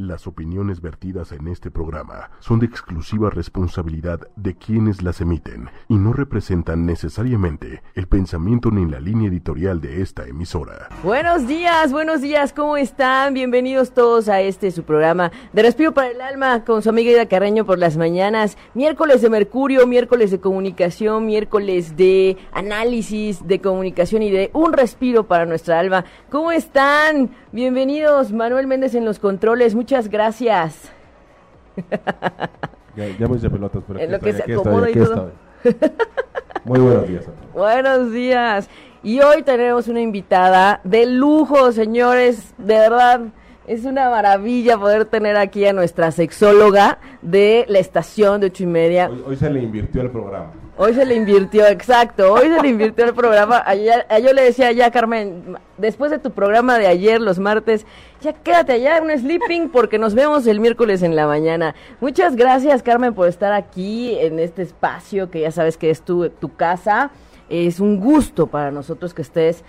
Las opiniones vertidas en este programa son de exclusiva responsabilidad de quienes las emiten y no representan necesariamente el pensamiento ni la línea editorial de esta emisora. Buenos días, buenos días, ¿cómo están? Bienvenidos todos a este su programa de Respiro para el Alma con su amiga Ida Carreño por las mañanas. Miércoles de Mercurio, miércoles de comunicación, miércoles de análisis, de comunicación y de un respiro para nuestra alma. ¿Cómo están? Bienvenidos, Manuel Méndez en los controles. Muchas gracias. Ya, ya me hice pelotas, pero En lo que estoy, se aquí acomoda y todo. Muy buenos días a todos. Buenos días. Y hoy tenemos una invitada de lujo, señores. De verdad, es una maravilla poder tener aquí a nuestra sexóloga de la estación de ocho y media. Hoy, hoy se le invirtió el programa. Hoy se le invirtió, exacto, hoy se le invirtió el programa. Ayer, a- yo le decía ya, Carmen, después de tu programa de ayer, los martes, ya quédate allá en un sleeping porque nos vemos el miércoles en la mañana. Muchas gracias, Carmen, por estar aquí en este espacio que ya sabes que es tu, tu casa. Es un gusto para nosotros que estés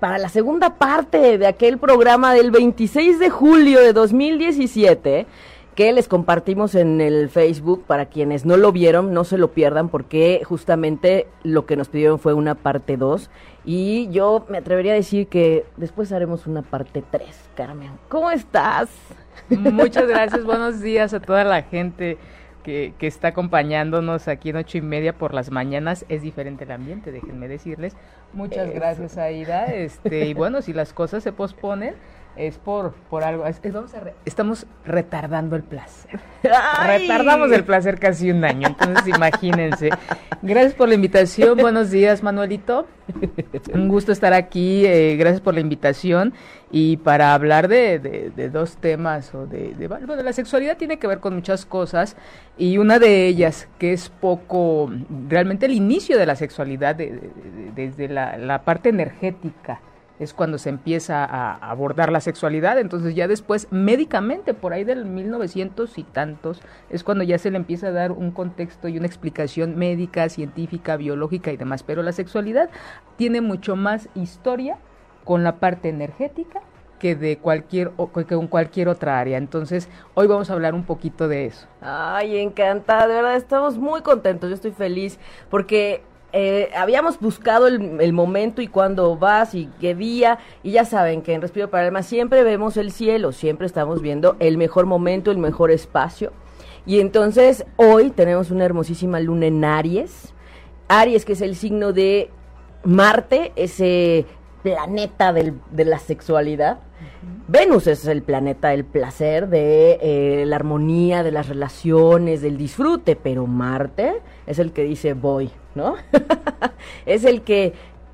para la segunda parte de aquel programa del 26 de julio de 2017 que les compartimos en el Facebook para quienes no lo vieron, no se lo pierdan porque justamente lo que nos pidieron fue una parte 2 y yo me atrevería a decir que después haremos una parte 3, Carmen. ¿Cómo estás? Muchas gracias, buenos días a toda la gente que, que está acompañándonos aquí en ocho y media por las mañanas. Es diferente el ambiente, déjenme decirles. Muchas Eso. gracias, Aida. Este, y bueno, si las cosas se posponen, es por, por algo. Es- es- vamos a re- estamos retardando el placer. ¡Ay! Retardamos el placer casi un año, entonces imagínense. Gracias por la invitación. Buenos días, Manuelito. Un gusto estar aquí. eh, gracias por la invitación. Y para hablar de, de- de dos temas, o de, de- bueno, la sexualidad tiene que ver con muchas cosas. Y una de ellas, que es poco, realmente el inicio de la sexualidad, de- de- de- desde la, la parte energética es cuando se empieza a abordar la sexualidad, entonces ya después médicamente, por ahí del 1900 y tantos, es cuando ya se le empieza a dar un contexto y una explicación médica, científica, biológica y demás, pero la sexualidad tiene mucho más historia con la parte energética que de cualquier que cualquier otra área. Entonces, hoy vamos a hablar un poquito de eso. Ay, encantada, de verdad, estamos muy contentos, yo estoy feliz porque eh, habíamos buscado el, el momento y cuándo vas y qué día, y ya saben que en Respiro para el Alma siempre vemos el cielo, siempre estamos viendo el mejor momento, el mejor espacio. Y entonces hoy tenemos una hermosísima luna en Aries, Aries que es el signo de Marte, ese planeta del- de la sexualidad. Venus es el planeta del placer, de eh, la armonía, de las relaciones, del disfrute, pero Marte es el que dice voy, ¿no? es el que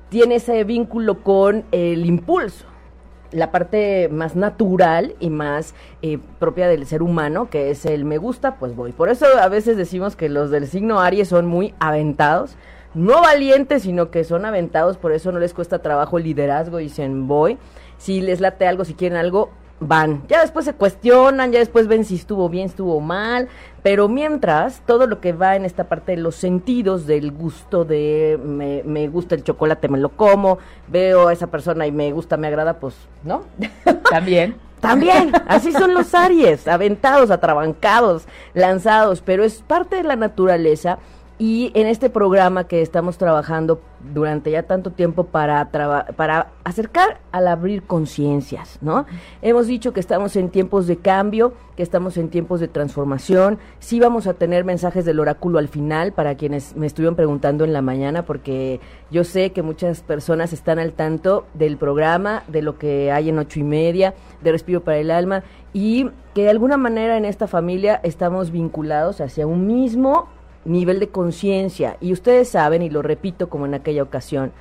tiene ese vínculo con el impulso, la parte más natural y más eh, propia del ser humano, que es el me gusta, pues voy. Por eso a veces decimos que los del signo Aries son muy aventados, no valientes, sino que son aventados, por eso no les cuesta trabajo el liderazgo, dicen voy. Si les late algo, si quieren algo, van. Ya después se cuestionan, ya después ven si estuvo bien, estuvo mal, pero mientras todo lo que va en esta parte de los sentidos, del gusto de me, me gusta el chocolate, me lo como, veo a esa persona y me gusta, me agrada, pues, ¿no? También. También, así son los Aries, aventados, atrabancados, lanzados, pero es parte de la naturaleza y en este programa que estamos trabajando durante ya tanto tiempo para, para acercar al abrir conciencias, ¿no? Hemos dicho que estamos en tiempos de cambio, que estamos en tiempos de transformación, sí vamos a tener mensajes del oráculo al final para quienes me estuvieron preguntando en la mañana, porque yo sé que muchas personas están al tanto del programa, de lo que hay en ocho y media, de Respiro para el Alma, y que de alguna manera en esta familia estamos vinculados hacia un mismo nivel de conciencia. Y ustedes saben, y lo repito como en aquella ocasión,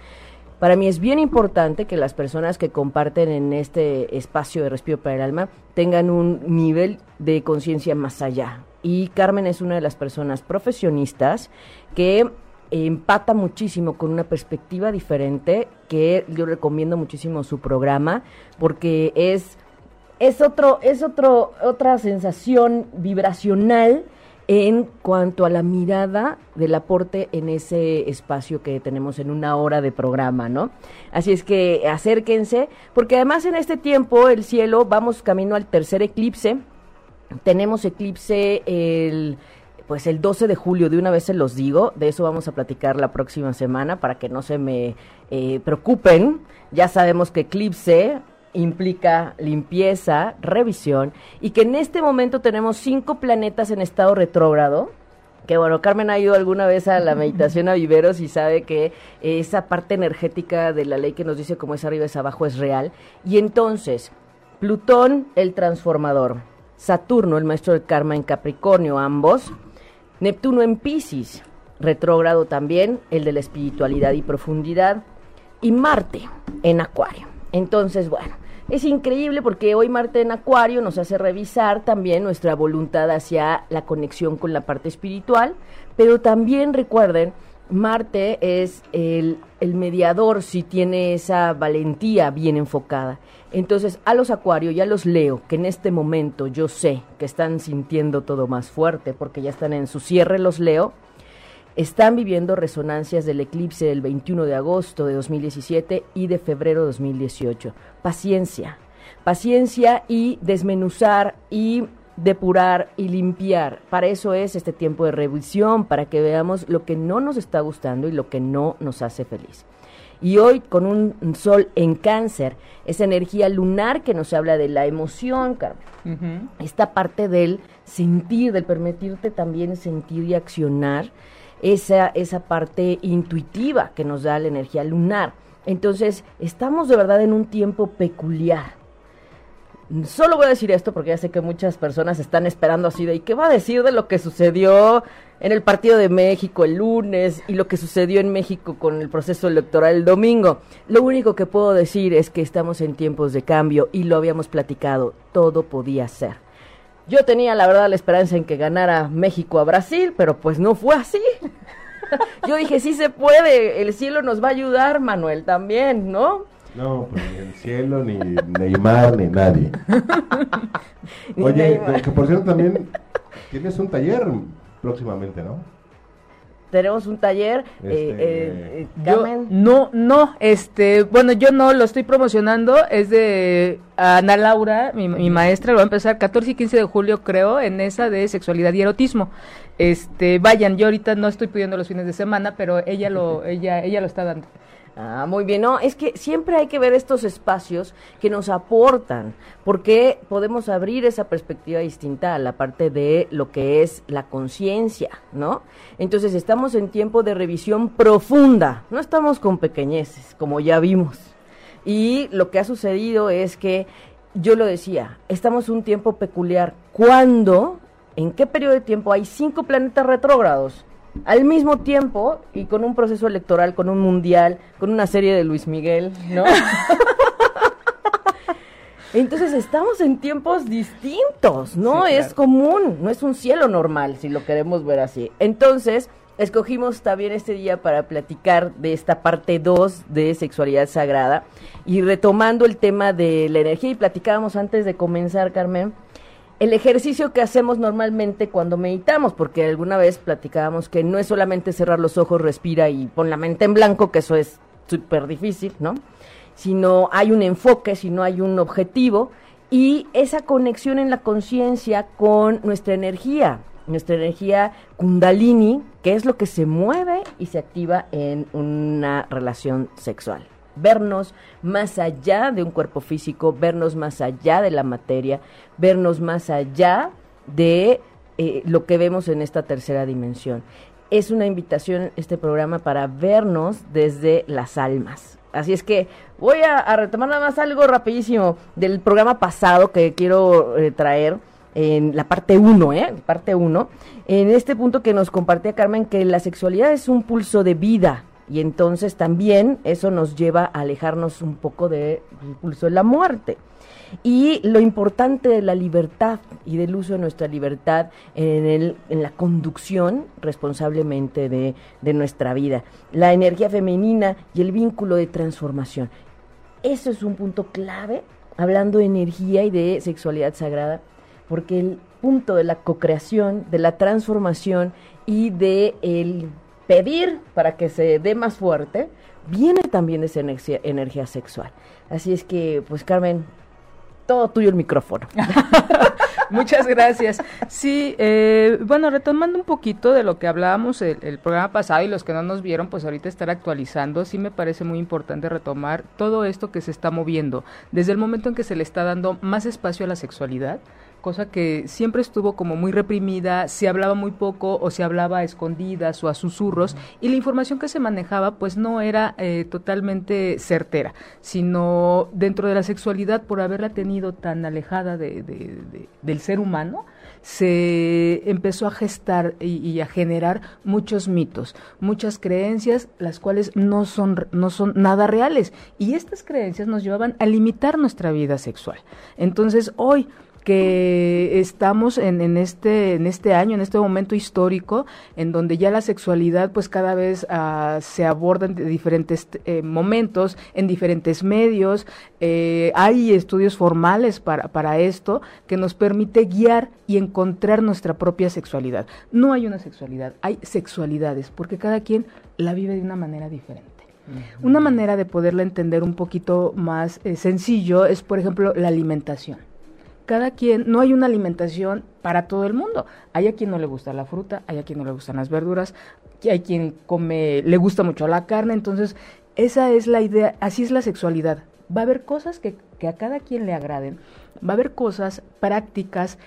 para mí es bien importante que las personas que comparten en este espacio de Respiro para el Alma tengan un nivel de conciencia más allá. Y Carmen es una de las personas profesionistas que empata muchísimo con una perspectiva diferente, que yo recomiendo muchísimo su programa, porque es, es otro, es otro, otra sensación vibracional en cuanto a la mirada del aporte en ese espacio que tenemos en una hora de programa, ¿no? Así es que acérquense, porque además en este tiempo el cielo vamos camino al tercer eclipse tenemos eclipse el pues el 12 de julio, de una vez se los digo, de eso vamos a platicar la próxima semana para que no se me eh, preocupen. Ya sabemos que eclipse implica limpieza, revisión, y que en este momento tenemos cinco planetas en estado retrógrado. Que bueno, Carmen ha ido alguna vez a la meditación a viveros y sabe que esa parte energética de la ley que nos dice cómo es arriba es abajo es real. Y entonces, Plutón, el transformador, Saturno, el maestro del karma en Capricornio, ambos, Neptuno en Pisces, retrógrado también, el de la espiritualidad y profundidad, y Marte en Acuario. Entonces, bueno, es increíble porque hoy Marte en Acuario nos hace revisar también nuestra voluntad hacia la conexión con la parte espiritual, pero también recuerden, Marte es el, el mediador si tiene esa valentía bien enfocada. Entonces, a los Acuario y a los Leo, que en este momento yo sé que están sintiendo todo más fuerte porque ya están en su cierre los Leo, están viviendo resonancias del eclipse del 21 de agosto de 2017 y de febrero de 2018. Paciencia, paciencia y desmenuzar y depurar y limpiar. Para eso es este tiempo de revisión, para que veamos lo que no nos está gustando y lo que no nos hace feliz. Y hoy con un sol en cáncer, esa energía lunar que nos habla de la emoción, Carmen, esta parte del sentir, del permitirte también sentir y accionar, esa, esa parte intuitiva que nos da la energía lunar. Entonces, estamos de verdad en un tiempo peculiar. Solo voy a decir esto porque ya sé que muchas personas están esperando así de, ¿y qué va a decir de lo que sucedió en el Partido de México el lunes y lo que sucedió en México con el proceso electoral el domingo? Lo único que puedo decir es que estamos en tiempos de cambio y lo habíamos platicado, todo podía ser. Yo tenía la verdad la esperanza en que ganara México a Brasil, pero pues no fue así. Yo dije, sí se puede, el cielo nos va a ayudar, Manuel, también, ¿no? No, pues ni el cielo, ni Neymar, ni nadie. Ni Oye, Neymar. que por cierto también tienes un taller próximamente, ¿no? Tenemos un taller, eh, Este, eh, eh, Yo, Carmen. no, no, este, bueno, yo no lo estoy promocionando, es de Ana Laura, mi, mi maestra, lo va a empezar 14 y 15 de julio, creo, en esa de sexualidad y erotismo. Este, vayan, yo ahorita no estoy pidiendo los fines de semana, pero ella lo, ella, ella lo está dando. Ah, muy bien, no, es que siempre hay que ver estos espacios que nos aportan, porque podemos abrir esa perspectiva distinta a la parte de lo que es la conciencia, ¿no? Entonces estamos en tiempo de revisión profunda, no estamos con pequeñeces, como ya vimos. Y lo que ha sucedido es que, yo lo decía, estamos un tiempo peculiar. ¿Cuándo? ¿En qué periodo de tiempo hay cinco planetas retrógrados? Al mismo tiempo y con un proceso electoral, con un mundial, con una serie de Luis Miguel, ¿no? Entonces estamos en tiempos distintos, no Sí, es común, no es un cielo normal si lo queremos ver así. Entonces, escogimos también este día para platicar de esta parte 2 de sexualidad sagrada y retomando el tema de la energía y platicábamos antes de comenzar, Carmen, el ejercicio que hacemos normalmente cuando meditamos, porque alguna vez platicábamos que no es solamente cerrar los ojos, respira y pon la mente en blanco, que eso es súper difícil, ¿no? Sino hay un enfoque, sino hay un objetivo y esa conexión en la conciencia con nuestra energía, nuestra energía kundalini, que es lo que se mueve y se activa en una relación sexual vernos más allá de un cuerpo físico, vernos más allá de la materia, vernos más allá de eh, lo que vemos en esta tercera dimensión. Es una invitación este programa para vernos desde las almas. Así es que voy a, retomar nada más algo rapidísimo del programa pasado que quiero eh, traer en la parte 1, ¿eh? Parte 1. En este punto que nos compartía Carmen, que la sexualidad es un pulso de vida, y entonces también eso nos lleva a alejarnos un poco del pulso de la muerte. Y lo importante de la libertad y del uso de nuestra libertad en, el, en la conducción responsablemente de, de nuestra vida. La energía femenina y el vínculo de transformación. Eso es un punto clave, hablando de energía y de sexualidad sagrada, porque el punto de la cocreación, de la transformación y de pedir para que se dé más fuerte, viene también esa energía, energía sexual. Así es que, pues Carmen, todo tuyo el micrófono. Muchas gracias. Sí, eh, bueno, retomando un poquito de lo que hablábamos el, el, programa pasado y los que no nos vieron, pues ahorita estar actualizando, sí me parece muy importante retomar todo esto que se está moviendo. Desde el momento en que se le está dando más espacio a la sexualidad, cosa que siempre estuvo como muy reprimida, se hablaba muy poco o se hablaba a escondidas o a susurros y la información que se manejaba pues no era eh, totalmente certera, sino dentro de la sexualidad por haberla tenido tan alejada de, de, del ser humano, se empezó a gestar y, y, a generar muchos mitos, muchas creencias, las cuales no son, no son nada reales. Y estas creencias nos llevaban a limitar nuestra vida sexual. Entonces, hoy que estamos en, en, este en este año en este momento histórico en donde ya la sexualidad pues cada vez uh, se aborda en diferentes eh, momentos en diferentes medios eh, hay estudios formales para para esto que nos permite guiar y encontrar nuestra propia sexualidad. No hay una sexualidad hay sexualidades porque cada quien la vive de una manera diferente. Una manera de poderla entender un poquito más eh, sencillo es, por ejemplo, la alimentación cada quien, no hay una alimentación para todo el mundo. Hay a quien no le gusta la fruta, hay a quien no le gustan las verduras, hay quien come, le gusta mucho la carne, entonces esa es la idea, así es la sexualidad. Va a haber cosas que, que a cada quien le agraden, va a haber cosas, prácticas,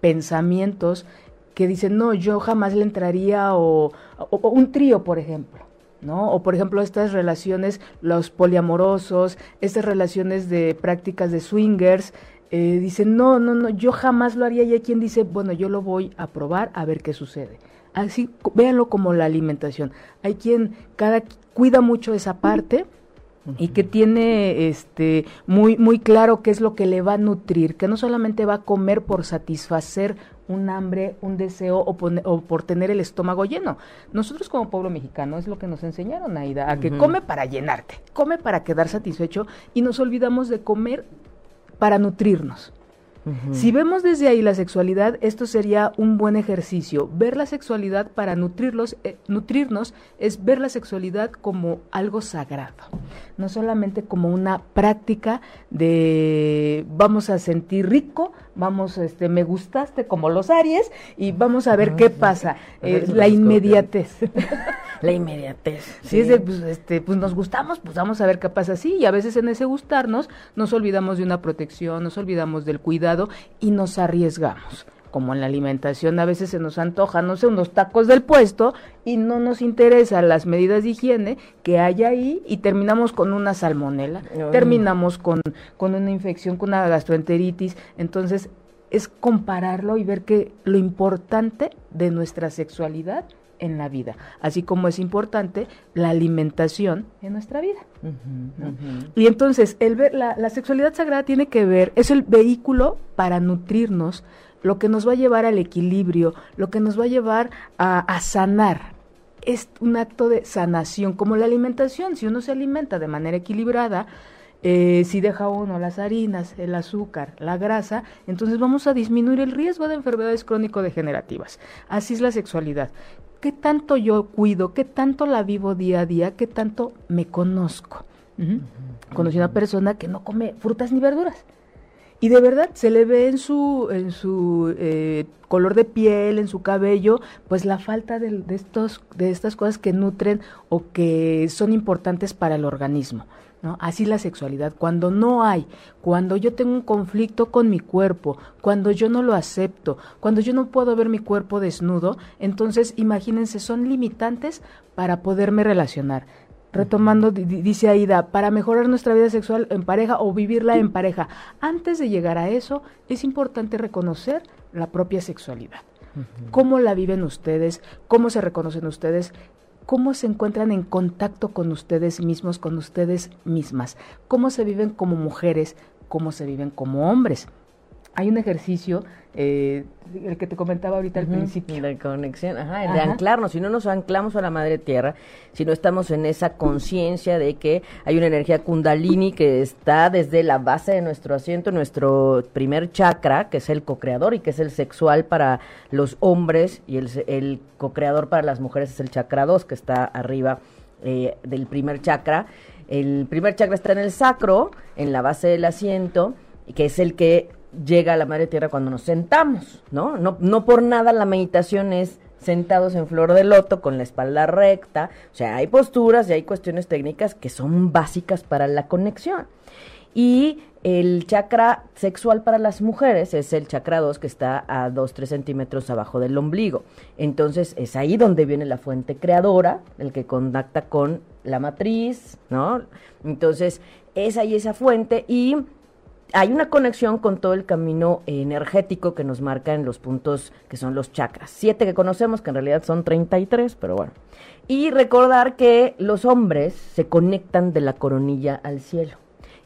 pensamientos que dicen, no, yo jamás le entraría o, o, un trío, por ejemplo. ¿No? O por ejemplo estas relaciones, los poliamorosos, estas relaciones de prácticas de swingers, eh, dicen, no, no, no, yo jamás lo haría. Y hay quien dice, bueno, yo lo voy a probar a ver qué sucede. Así, véanlo como la alimentación. Hay quien cada cuida mucho esa parte y que tiene este muy muy claro qué es lo que le va a nutrir, que no solamente va a comer por satisfacer un hambre, un deseo o, pone, o, por tener el estómago lleno. Nosotros como pueblo mexicano es lo que nos enseñaron, Aida, a que uh -huh. come para llenarte, come para quedar satisfecho y nos olvidamos de comer para nutrirnos. Uh -huh. Si vemos desde ahí la sexualidad, esto sería un buen ejercicio. Ver la sexualidad para nutrirlos, eh, nutrirnos es ver la sexualidad como algo sagrado, no solamente como una práctica de vamos a sentir rico, vamos, este, me gustaste como los Aries y vamos a ver -huh. qué pasa. Eh, la inmediatez. la inmediatez. Sí, sí es de, pues, este, pues nos gustamos, pues vamos a ver qué pasa. Sí, y a veces en ese gustarnos nos olvidamos de una protección, nos olvidamos del cuidado y nos arriesgamos. Como en la alimentación a veces se nos antoja, no sé, unos tacos del puesto y no nos interesan las medidas de higiene que hay ahí y terminamos con una salmonela, terminamos con, con una infección, con una gastroenteritis. Entonces, es compararlo y ver que lo importante de nuestra sexualidad en la vida, así como es importante la alimentación en nuestra vida. Uh -huh, ¿no? uh -huh. Y entonces, el ver, la, la, sexualidad sagrada tiene que ver, es el vehículo para nutrirnos, lo que nos va a llevar al equilibrio, lo que nos va a llevar a, a sanar. Es un acto de sanación, como la alimentación, si uno se alimenta de manera equilibrada, eh, si deja uno las harinas, el azúcar, la grasa, entonces vamos a disminuir el riesgo de enfermedades crónico-degenerativas. Así es la sexualidad. ¿Qué tanto yo cuido? ¿Qué tanto la vivo día a día? ¿Qué tanto me conozco? Uh -huh. Conocí una persona que no come frutas ni verduras. Y de verdad se le ve en su, en su eh, color de piel, en su cabello, pues la falta de, estos, de estas cosas que nutren o que son importantes para el organismo. ¿No? Así la sexualidad, cuando no hay, cuando yo tengo un conflicto con mi cuerpo, cuando yo no lo acepto, cuando yo no puedo ver mi cuerpo desnudo, entonces imagínense, son limitantes para poderme relacionar. Retomando, dice Aida, para mejorar nuestra vida sexual en pareja o vivirla en pareja. Antes de llegar a eso, es importante reconocer la propia sexualidad. Uh -huh. ¿Cómo la viven ustedes? ¿Cómo se reconocen ustedes? cómo se encuentran en contacto con ustedes mismos, con ustedes mismas, cómo se viven como mujeres, cómo se viven como hombres. Hay un ejercicio, eh, el que te comentaba ahorita al uh -huh. principio. De conexión, ajá, el ajá. de anclarnos. Si no nos anclamos a la madre tierra, si no estamos en esa conciencia de que hay una energía kundalini que está desde la base de nuestro asiento, nuestro primer chakra, que es el co-creador y que es el sexual para los hombres, y el, el co-creador para las mujeres es el chakra 2, que está arriba eh, del primer chakra. El primer chakra está en el sacro, en la base del asiento, que es el que llega a la Madre Tierra cuando nos sentamos, ¿no? No, no por nada la meditación es sentados en flor de loto con la espalda recta, o sea, hay posturas y hay cuestiones técnicas que son básicas para la conexión. Y el chakra sexual para las mujeres es el chakra 2 que está a 2-3 centímetros abajo del ombligo. Entonces es ahí donde viene la fuente creadora, el que contacta con la matriz, ¿no? Entonces es ahí esa fuente y hay una conexión con todo el camino energético que nos marca en los puntos que son los chakras. Siete que conocemos, que en realidad son 33, pero bueno. Y recordar que los hombres se conectan de la coronilla al cielo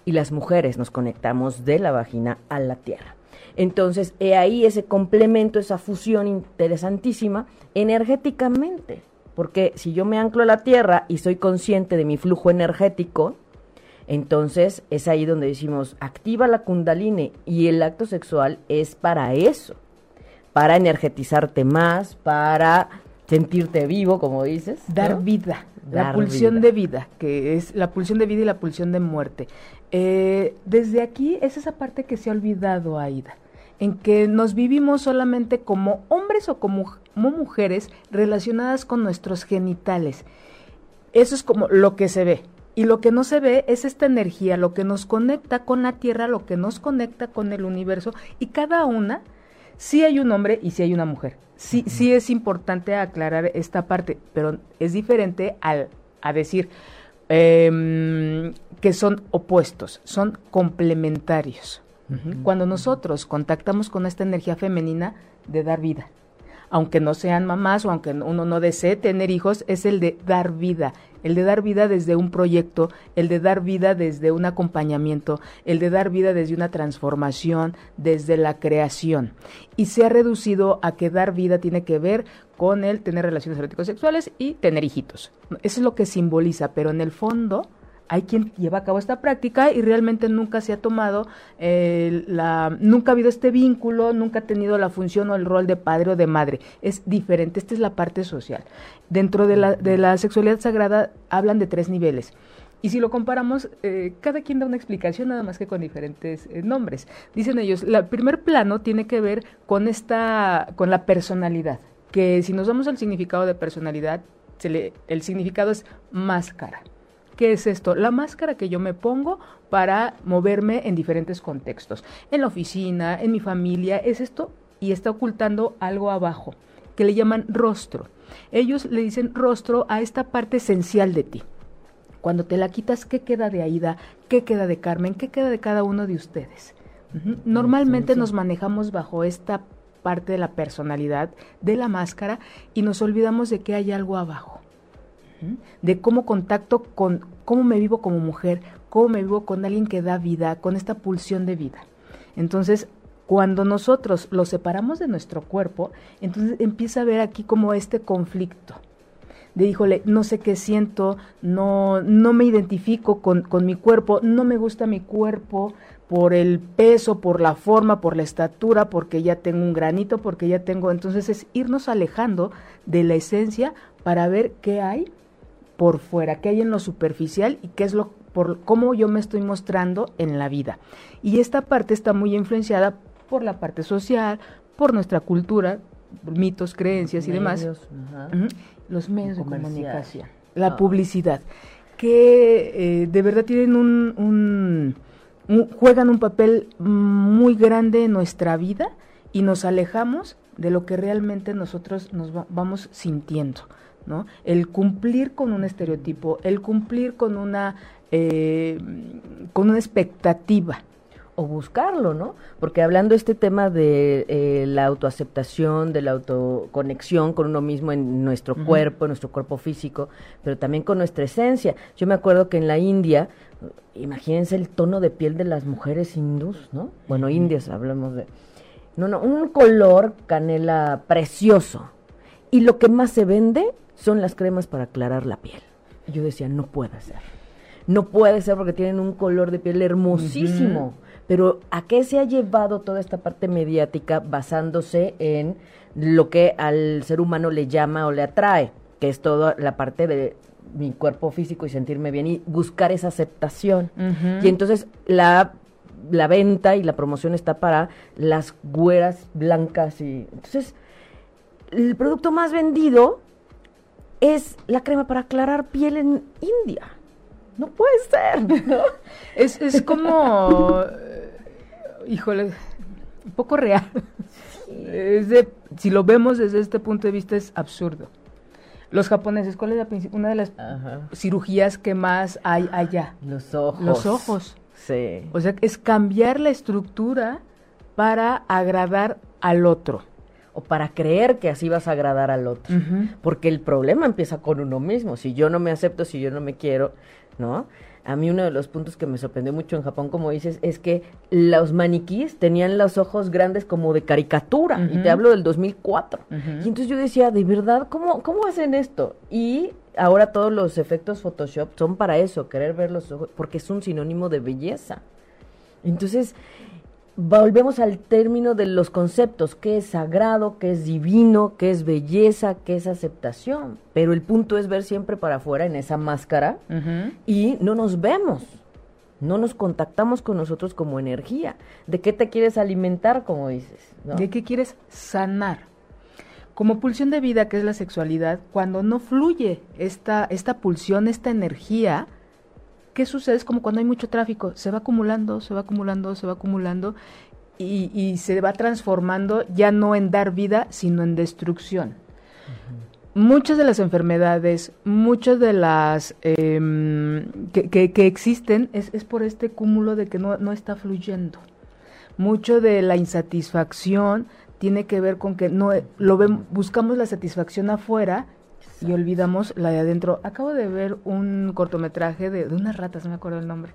y las mujeres nos conectamos de la vagina a la tierra. Entonces, he ahí ese complemento, esa fusión interesantísima energéticamente, porque si yo me anclo a la tierra y soy consciente de mi flujo energético, entonces es ahí donde decimos, activa la kundalini y el acto sexual es para eso, para energetizarte más, para sentirte vivo, como dices. Dar vida, la pulsión de vida, que es la pulsión de vida y la pulsión de muerte. Eh, desde aquí es esa parte que se ha olvidado, Aida, en que nos vivimos solamente como hombres o como, como mujeres relacionadas con nuestros genitales. Eso es como lo que se ve. Y lo que no se ve es esta energía, lo que nos conecta con la Tierra, lo que nos conecta con el universo. Y cada una, sí hay un hombre y sí hay una mujer. Sí, sí es importante aclarar esta parte, pero es diferente al, a decir, eh, que son opuestos, son complementarios. Cuando nosotros contactamos con esta energía femenina de dar vida, aunque no sean mamás o aunque uno no desee tener hijos, es el de dar vida, el de dar vida desde un proyecto, el de dar vida desde un acompañamiento, el de dar vida desde una transformación, desde la creación. Y se ha reducido a que dar vida tiene que ver con el tener relaciones eróticos sexuales y tener hijitos. Eso es lo que simboliza, pero en el fondo hay quien lleva a cabo esta práctica y realmente nunca se ha tomado eh, la, nunca ha habido este vínculo, nunca ha tenido la función o el rol de padre o de madre. Es diferente, esta es la parte social. Dentro de la, de la sexualidad sagrada hablan de tres niveles. Y si lo comparamos, eh, cada quien da una explicación nada más que con diferentes eh, nombres. Dicen ellos, el primer plano tiene que ver con esta, con la personalidad, que si nos vamos al significado de personalidad, se le, el significado es máscara. ¿Qué es esto? La máscara que yo me pongo para moverme en diferentes contextos. En la oficina, en mi familia, es esto y está ocultando algo abajo, que le llaman rostro. Ellos le dicen rostro a esta parte esencial de ti. Cuando te la quitas, ¿qué queda de Aida? ¿Qué queda de Carmen? ¿Qué queda de cada uno de ustedes? Normalmente nos manejamos bajo esta parte de la personalidad, de la máscara, y nos olvidamos de que hay algo abajo de cómo contacto con, cómo me vivo como mujer, cómo me vivo con alguien que da vida, con esta pulsión de vida. Entonces, cuando nosotros lo separamos de nuestro cuerpo, entonces empieza a ver aquí como este conflicto. De híjole, no sé qué siento, no, no me identifico con, con mi cuerpo, no me gusta mi cuerpo, por el peso, por la forma, por la estatura, porque ya tengo un granito, porque ya tengo. Entonces es irnos alejando de la esencia para ver qué hay por fuera, qué hay en lo superficial y qué es lo por cómo yo me estoy mostrando en la vida. Y esta parte está muy influenciada por la parte social, por nuestra cultura, mitos, creencias y demás. Los medios de comunicación, la ah. publicidad, que eh, de verdad tienen un, juegan un papel muy grande en nuestra vida y nos alejamos de lo que realmente nosotros nos vamos sintiendo. El cumplir con un estereotipo, el cumplir con una, eh, con una expectativa o buscarlo, ¿no? Porque hablando este tema de eh, la autoaceptación, de la autoconexión con uno mismo en nuestro cuerpo, en nuestro cuerpo físico, pero también con nuestra esencia. Yo me acuerdo que en la India, imagínense el tono de piel de las mujeres hindús, ¿no? Bueno, indias hablamos de... No, no, un color canela precioso. Y lo que más se vende son las cremas para aclarar la piel. yo decía, no puede ser. No puede ser porque tienen un color de piel hermosísimo. Pero ¿a qué se ha llevado toda esta parte mediática basándose en lo que al ser humano le llama o le atrae? Que es toda la parte de mi cuerpo físico y sentirme bien y buscar esa aceptación. Y entonces la la venta y la promoción está para las güeras blancas y entonces el producto más vendido es la crema para aclarar piel en India. No puede ser. ¿no? Es, es como, híjole, un poco real. Es de, si lo vemos desde este punto de vista es absurdo. Los japoneses, ¿cuál es la una de las Ajá. cirugías que más hay allá? Los ojos. Los ojos. Sí. O sea, es cambiar la estructura para agradar al otro. O para creer que así vas a agradar al otro. Porque el problema empieza con uno mismo. Si yo no me acepto, si yo no me quiero, ¿no? A mí uno de los puntos que me sorprendió mucho en Japón, como dices, es que los maniquíes tenían los ojos grandes como de caricatura. Y te hablo del 2004. Ujú. Y entonces yo decía, de verdad, ¿cómo, ¿cómo hacen esto? Y ahora todos los efectos Photoshop son para eso, querer ver los ojos, porque es un sinónimo de belleza. Entonces, volvemos al término de los conceptos, qué es sagrado, qué es divino, qué es belleza, qué es aceptación. Pero el punto es ver siempre para afuera en esa máscara y no nos vemos. No nos contactamos con nosotros como energía. ¿De qué te quieres alimentar, como dices? ¿no? ¿De qué quieres sanar? Como pulsión de vida, que es la sexualidad, cuando no fluye esta, esta pulsión, esta energía, ¿qué sucede? Es como cuando hay mucho tráfico, se va acumulando, se va acumulando, se va acumulando y, y se va transformando ya no en dar vida, sino en destrucción. Muchas de las enfermedades, muchas de las em, que, que- que existen es, es por este cúmulo de que no, no está fluyendo mucho de la insatisfacción tiene que ver con que no lo buscamos la satisfacción afuera y olvidamos la de adentro. Acabo de ver un cortometraje de, de unas ratas, no me acuerdo el nombre,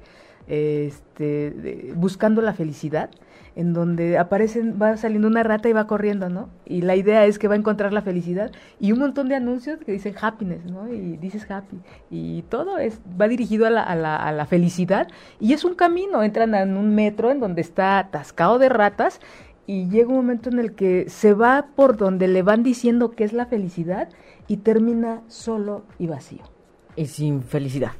este, de- buscando la felicidad, en donde aparecen, va saliendo una rata y va corriendo, ¿no? Y la idea es que va a encontrar la felicidad y un montón de anuncios que dicen happiness, ¿no? Y dices happy y todo es va dirigido a la, a la, a la felicidad y es un camino, entran en un metro en donde está atascado de ratas y llega un momento en el que se va por donde le van diciendo que es la felicidad y termina solo y vacío. Y sin felicidad.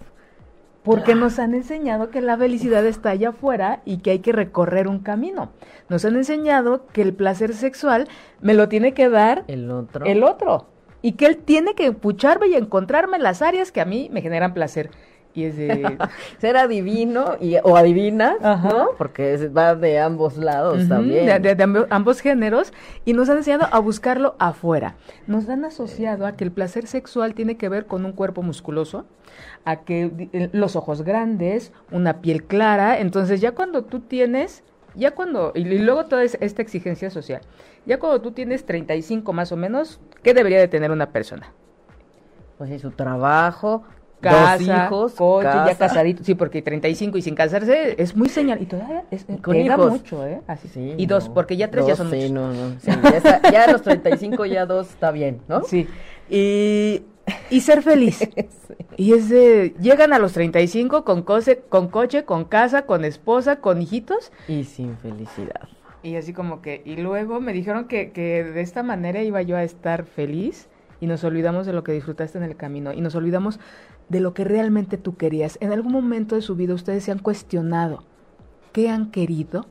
Porque nos han enseñado que la felicidad está allá afuera y que hay que recorrer un camino. Nos han enseñado que el placer sexual me lo tiene que dar El otro. el otro. Y que él tiene que pucharme y encontrarme en las áreas que a mí me generan placer. Y es de... Ser adivino y, o adivina. ¿no? Porque es- va de ambos lados también. de, de- de ambo- ambos géneros y nos han enseñado a buscarlo afuera. Nos han asociado a que el placer sexual tiene que ver con un cuerpo musculoso, a que los ojos grandes, una piel clara. Entonces ya cuando tú tienes, ya cuando, y, luego toda es- esta exigencia social, ya cuando tú tienes 35 más o menos, ¿qué debería de tener una persona? Pues sí, su trabajo, Casa, dos hijos, coche, ya casa. casadito. Sí, porque 35 y sin casarse es muy señal. Y todavía es, Con pega hijos. mucho, ¿eh? Así. Sí, y dos, porque ya tres ya son sí, muchos. no, no. Sí, ya, está- ya a los 35 ya dos está bien, ¿no? Sí. Y, y ser feliz. Y es de, llegan a los 35 con, cose, con coche, con casa, con esposa, con hijitos. Y sin felicidad. Y así como que, y luego me dijeron que, que de esta manera iba yo a estar feliz y nos olvidamos de lo que disfrutaste en el camino y nos olvidamos de lo que realmente tú querías. En algún momento de su vida ustedes se han cuestionado qué han querido.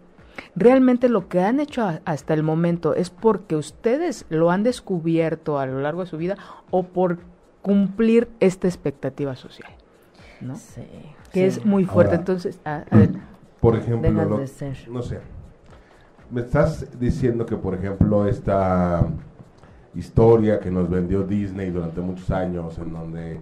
Realmente lo que han hecho a- hasta el momento es porque ustedes lo han descubierto a lo largo de su vida o por cumplir esta expectativa social, ¿no? Sí. Que sí. es muy fuerte. Ahora- Entonces, ah. Por ejemplo, Dejas lo- de ser. no sé. Me estás diciendo que, por ejemplo, esta historia que nos vendió Disney durante muchos años, en donde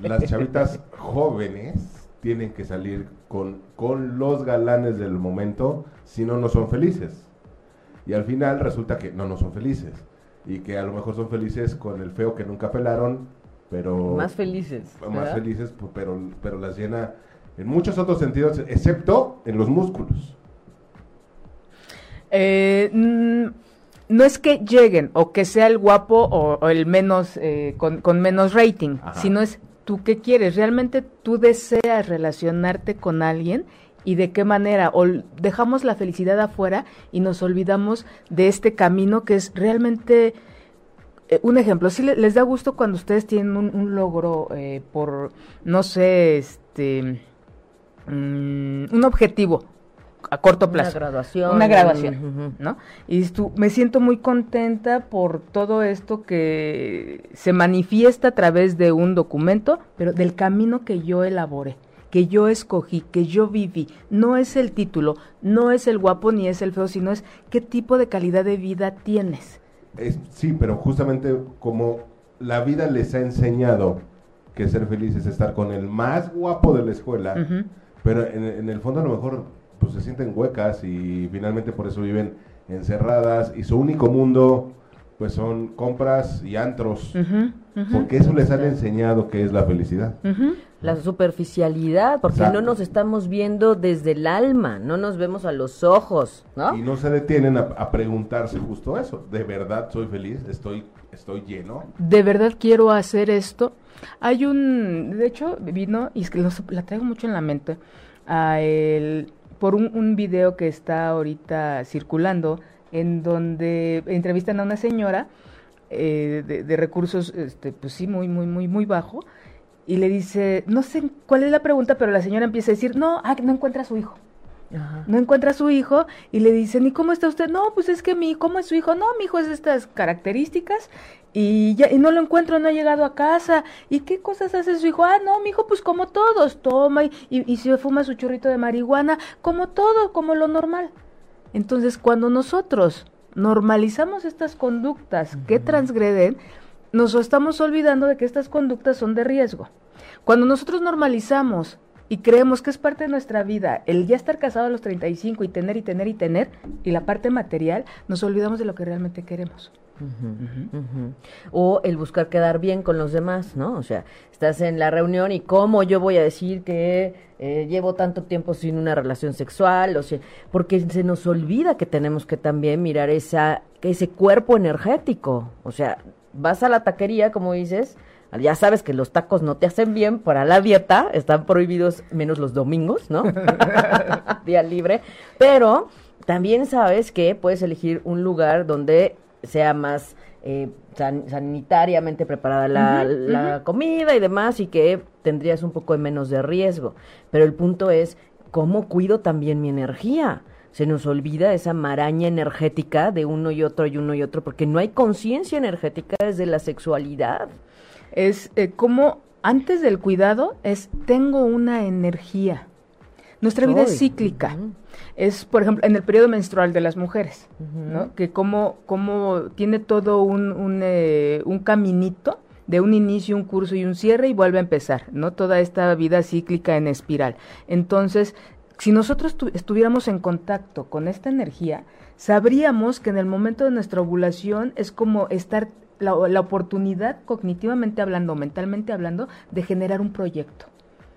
las chavitas jóvenes tienen que salir con, con los galanes del momento, si no, no son felices. Y al final resulta que no, no son felices. Y que a lo mejor son felices con el feo que nunca pelaron, pero... Más felices. más ¿verdad? felices, pero, pero las llena en muchos otros sentidos, excepto en los músculos. Eh, mm, no es que lleguen o que sea el guapo o, o el menos eh, con, con menos rating, Ajá. sino es tú qué quieres. Realmente tú deseas relacionarte con alguien y de qué manera. O dejamos la felicidad afuera y nos olvidamos de este camino que es realmente eh, un ejemplo. Si les da gusto cuando ustedes tienen un, un logro eh, por, no sé, este, mm, un objetivo a corto plazo. Una graduación. Una graduación. ¿no? Y dices tú, me siento muy contenta por todo esto que se manifiesta a través de un documento, pero del camino que yo elaboré, que yo escogí, que yo viví. No es el título, no es el guapo ni es el feo, sino es qué tipo de calidad de vida tienes. Es- sí, pero justamente como la vida les ha enseñado que ser feliz es estar con el más guapo de la escuela, pero en, en el fondo a lo mejor pues se sienten huecas y finalmente por eso viven encerradas y su único mundo pues son compras y antros, porque eso les han enseñado que es la felicidad. La superficialidad, porque Exacto. no nos estamos viendo desde el alma, no nos vemos a los ojos, ¿no? Y no se detienen a, a preguntarse justo eso, ¿de verdad soy feliz? ¿Estoy, estoy lleno? de verdad quiero hacer esto. Hay un, de hecho, vino, y es que lo- la traigo mucho en la mente, a el- por un, un video que está ahorita circulando, en donde entrevistan a una señora eh, de, recursos, este, pues sí, muy, muy, muy, muy bajo, y le dice, no sé cuál es la pregunta, pero la señora empieza a decir, no, ah, no encuentra a su hijo Ajá. no encuentra a su hijo y le dicen, ¿y cómo está usted? No, pues es que mi, ¿cómo es su hijo? No, mi hijo es de estas características y ya, y no lo encuentro, no ha llegado a casa. ¿Y qué cosas hace su hijo? Ah, no, mi hijo, pues como todos, toma y, y, y se fuma su churrito de marihuana, como todo, como lo normal. Entonces, cuando nosotros normalizamos estas conductas que transgreden, nos estamos olvidando de que estas conductas son de riesgo. Cuando nosotros normalizamos y creemos que es parte de nuestra vida el ya estar casado a los 35 y tener y tener y tener, y la parte material, nos olvidamos de lo que realmente queremos. O el buscar quedar bien con los demás, ¿no? O sea, estás en la reunión y cómo yo voy a decir que eh, llevo tanto tiempo sin una relación sexual, o sea, porque se nos olvida que tenemos que también mirar esa, ese cuerpo energético. O sea, vas a la taquería, como dices, ya sabes que los tacos no te hacen bien para la dieta, están prohibidos menos los domingos, ¿no? Día libre, pero también sabes que puedes elegir un lugar donde sea más eh, san- sanitariamente preparada la comida y demás y que tendrías un poco de menos de riesgo. Pero el punto es cómo cuido también mi energía. Se nos olvida esa maraña energética de uno y otro y uno y otro, porque no hay conciencia energética desde la sexualidad. Es eh, como antes del cuidado, es tengo una energía. Nuestra vida es cíclica. Es, por ejemplo, en el periodo menstrual de las mujeres. ¿no? Que como, como tiene todo un, un, eh, un caminito de un inicio, un curso y un cierre y vuelve a empezar, ¿no? Toda esta vida cíclica en espiral. Entonces, si nosotros tu- estuviéramos en contacto con esta energía, sabríamos que en el momento de nuestra ovulación es como estar la, la oportunidad, cognitivamente hablando, mentalmente hablando, de generar un proyecto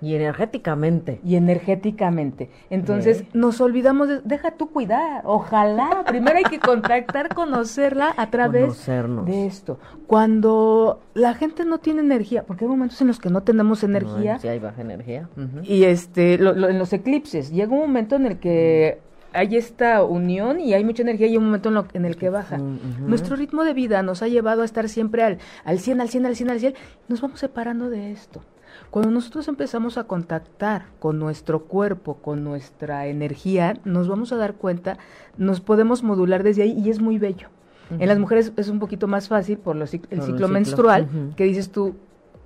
Y energéticamente. y energéticamente. Entonces nos olvidamos de, deja tú cuidar, ojalá, primero hay que contactar, conocerla a través Conocernos. de esto. Cuando la gente no tiene energía, porque hay momentos en los que no tenemos energía, No, sí hay baja energía. Y este, lo- lo- en los eclipses, llega un momento en el que hay esta unión y hay mucha energía y hay un momento en, lo- en el que baja. Nuestro ritmo de vida nos ha llevado a estar siempre al, al 100, al 100, al 100, al 100. Nos vamos separando de esto. Cuando nosotros empezamos a contactar con nuestro cuerpo, con nuestra energía, nos vamos a dar cuenta, nos podemos modular desde ahí y es muy bello. En las mujeres es un poquito más fácil por los el Por el ciclo ciclo, menstrual, que dices tú,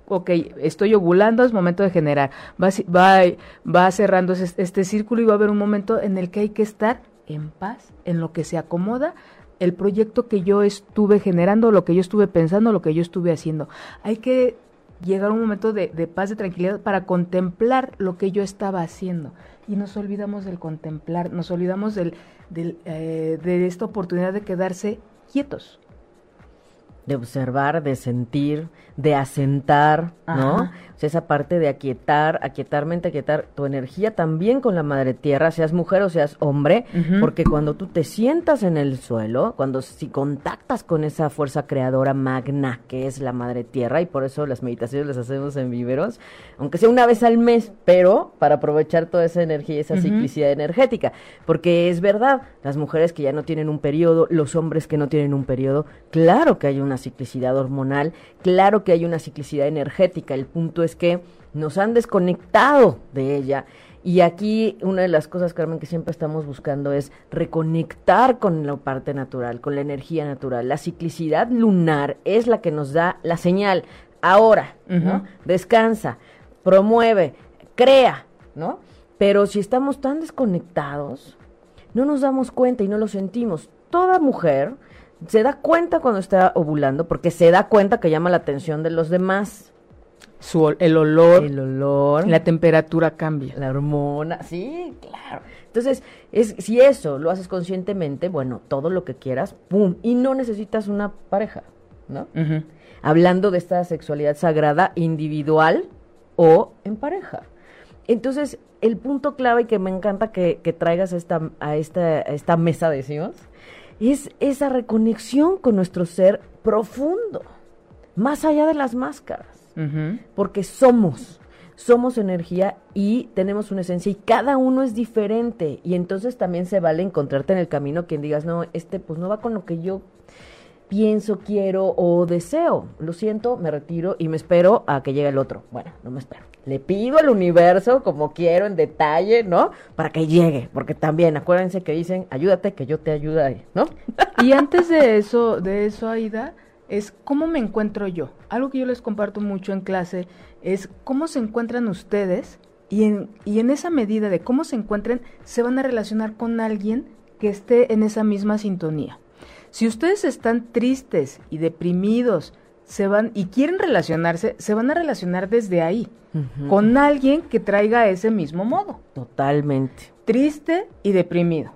ok, estoy ovulando, es momento de generar. Va, va, va cerrando ese- este círculo y va a haber un momento en el que hay que estar en paz, en lo que se acomoda el proyecto que yo estuve generando, lo que yo estuve pensando, lo que yo estuve haciendo. Hay que llegar a un momento de, de paz, de tranquilidad para contemplar lo que yo estaba haciendo. Y nos olvidamos del contemplar, nos olvidamos del, del, eh, de esta oportunidad de quedarse quietos. de observar, de sentir, de asentar, ¿no? O sea, esa parte de aquietar, aquietar mente, aquietar tu energía también con la madre tierra, seas mujer o seas hombre, porque cuando tú te sientas en el suelo, cuando si contactas con esa fuerza creadora magna que es la madre tierra, y por eso las meditaciones las hacemos en viveros, aunque sea una vez al mes, pero para aprovechar toda esa energía y esa ciclicidad energética, porque es verdad, las mujeres que ya no tienen un periodo, los hombres que no tienen un periodo, claro que hay una ciclicidad hormonal, claro que hay una ciclicidad energética, el punto es que nos han desconectado de ella Y aquí una de las cosas, Carmen, que siempre estamos buscando es reconectar con la parte natural, con la energía natural. La ciclicidad lunar es la que nos da la señal. Ahora, ¿no? Descansa, promueve, crea, ¿no? Pero si estamos tan desconectados, no nos damos cuenta y no lo sentimos. Toda mujer se da cuenta cuando está ovulando porque se da cuenta que llama la atención de los demás. Su, el olor, el olor, la temperatura cambia. La hormona, sí, claro. Entonces, es, si eso lo haces conscientemente, bueno, todo lo que quieras, ¡pum! Y no necesitas una pareja, ¿no? Hablando de esta sexualidad sagrada individual o en pareja. Entonces, el punto clave que me encanta que, traigas a esta, a, esta, esta mesa, decimos, es esa reconexión con nuestro ser profundo, más allá de las máscaras, porque somos, somos energía y tenemos una esencia y cada uno es diferente y entonces también se vale encontrarte en el camino quien digas, no, este pues no va con lo que yo pienso, quiero o deseo. Lo siento, me retiro y me espero a que llegue el otro. Bueno, no me espero. Le pido al universo como quiero en detalle, ¿no? Para que llegue, porque también acuérdense que dicen, ayúdate que yo te ayudaré, ¿no? Y antes de eso, de eso, Aida, es cómo me encuentro yo. Algo que yo les comparto mucho en clase es cómo se encuentran ustedes y en, y en esa medida de cómo se encuentren, se van a relacionar con alguien que esté en esa misma sintonía. Si ustedes están tristes y deprimidos, se van y quieren relacionarse, se van a relacionar desde ahí, con alguien que traiga ese mismo modo. Totalmente. Triste y deprimido.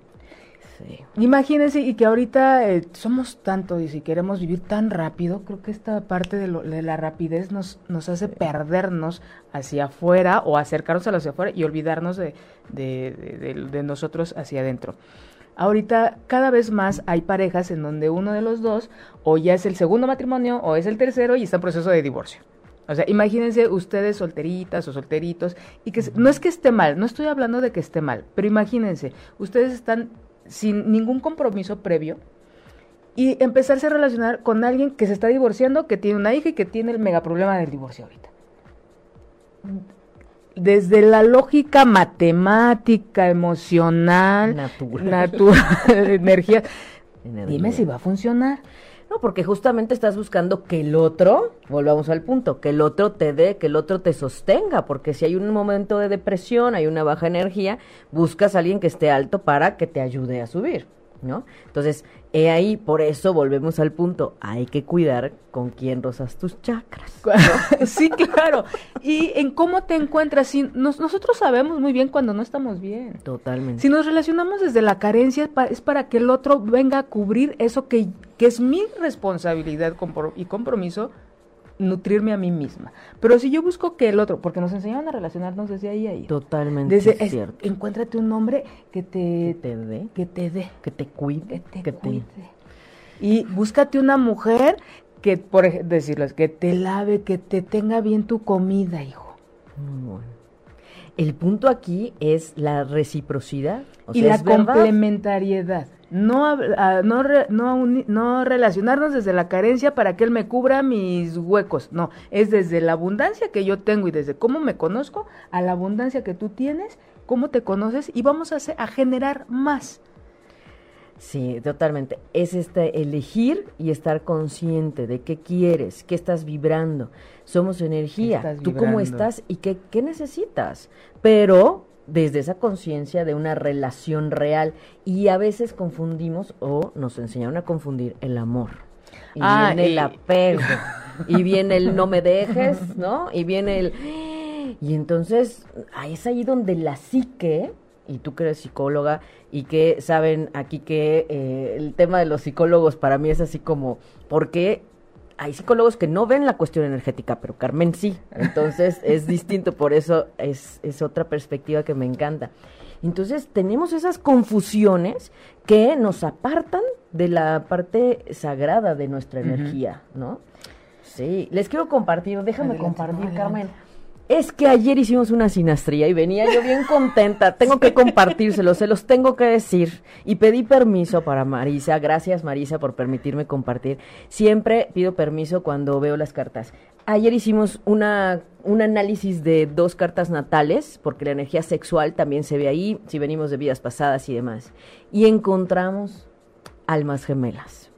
Sí. Imagínense y que ahorita eh, somos tanto y si queremos vivir tan rápido, creo que esta parte de, la rapidez nos, nos hace perdernos hacia afuera o acercarnos a lo hacia afuera y olvidarnos de, de nosotros hacia adentro. Ahorita cada vez más hay parejas en donde uno de los dos o ya es el segundo matrimonio o es el tercero y está en proceso de divorcio. O sea, imagínense ustedes solteritas o solteritos y que no es que esté mal, no estoy hablando de que esté mal, pero imagínense, ustedes están sin ningún compromiso previo y empezarse a relacionar con alguien que se está divorciando, que tiene una hija y que tiene el mega problema del divorcio ahorita desde la lógica matemática, emocional, natural, energía, dime si va a funcionar. No, porque justamente estás buscando que el otro, volvamos al punto, que el otro te dé, que el otro te sostenga, porque si hay un momento de depresión, hay una baja energía, buscas a alguien que esté alto para que te ayude a subir. ¿no? Entonces, he ahí, por eso volvemos al punto, hay que cuidar con quién rozas tus chakras. sí, claro. Y en cómo te encuentras, si nosotros sabemos muy bien cuando no estamos bien. Totalmente. Si nos relacionamos desde la carencia, es para que el otro venga a cubrir eso que, que es mi responsabilidad y compromiso nutrirme a mí misma. Pero si yo busco que el otro, porque nos enseñaron a relacionarnos desde ahí a ahí. Totalmente desde, cierto. encuéntrate un hombre que te, que te dé, que te dé, que te cuide, que te cuide. Y búscate una mujer que, por decirles, que te lave, que te tenga bien tu comida, hijo. El punto aquí es la reciprocidad y la complementariedad no, no, no, no, relacionarnos desde la carencia para que él me cubra mis huecos, no, es desde la abundancia que yo tengo y desde cómo me conozco a la abundancia que tú tienes, cómo te conoces y vamos a, hacer, a generar más. Sí, totalmente. Es este elegir y estar consciente de qué quieres, qué estás vibrando. Somos energía. Tú cómo estás y qué, qué necesitas. Pero desde esa conciencia de una relación real y a veces confundimos o nos enseñaron a confundir el amor. Y ah, viene el apego, y viene el no me dejes, ¿no? Y viene el... Y entonces, es ahí donde la psique, y tú que eres psicóloga, y que saben aquí que eh, el tema de los psicólogos para mí es así como, ¿por qué hay psicólogos que no ven la cuestión energética, pero Carmen sí. Entonces es distinto, por eso es, es otra perspectiva que me encanta. Entonces tenemos esas confusiones que nos apartan de la parte sagrada de nuestra energía, ¿no? Sí, les quiero compartir, déjame compartir, Carmen. Es que ayer hicimos una sinastría y venía yo bien contenta. Tengo que compartírselo, se los tengo que decir. Y pedí permiso para Marisa. Gracias, Marisa, por permitirme compartir. Siempre pido permiso cuando veo las cartas. Ayer hicimos una, un análisis de dos cartas natales, porque la energía sexual también se ve ahí, si venimos de vidas pasadas y demás. Y encontramos almas gemelas.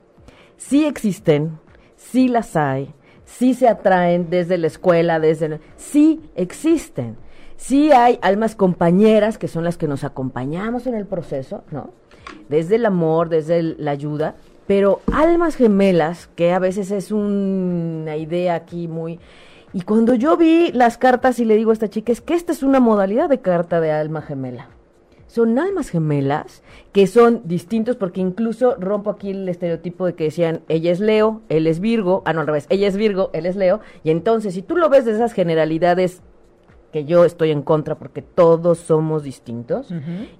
Sí existen, sí las hay sí se atraen desde la escuela, desde... Sí existen. Sí hay almas compañeras que son las que nos acompañamos en el proceso, ¿no? Desde el amor, desde la ayuda, pero almas gemelas, que a veces es una idea aquí muy... Y cuando yo vi las cartas y le digo a esta chica, es que esta es una modalidad de carta de alma gemela son almas gemelas que son distintos porque incluso rompo aquí el estereotipo de que decían ella es Leo, él es Virgo, ah no al revés, ella es Virgo, él es Leo, y entonces si tú lo ves de esas generalidades que yo estoy en contra porque todos somos distintos,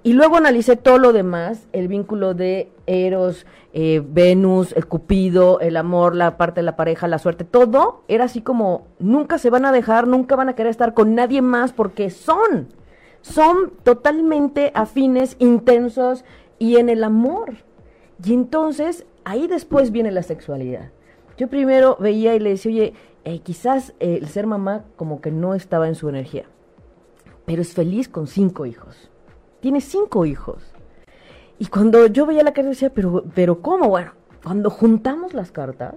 y luego analicé todo lo demás, el vínculo de Eros, eh, Venus, el Cupido, el amor, la parte de la pareja, la suerte, todo era así como nunca se van a dejar, nunca van a querer estar con nadie más porque son son totalmente afines, intensos y en el amor. Y entonces ahí después viene la sexualidad. Yo primero veía y le decía, oye, eh, quizás eh, el ser mamá como que no estaba en su energía, pero es feliz con cinco hijos. Tiene cinco hijos. Y cuando yo veía la carta decía, pero, pero ¿cómo? Bueno, cuando juntamos las cartas,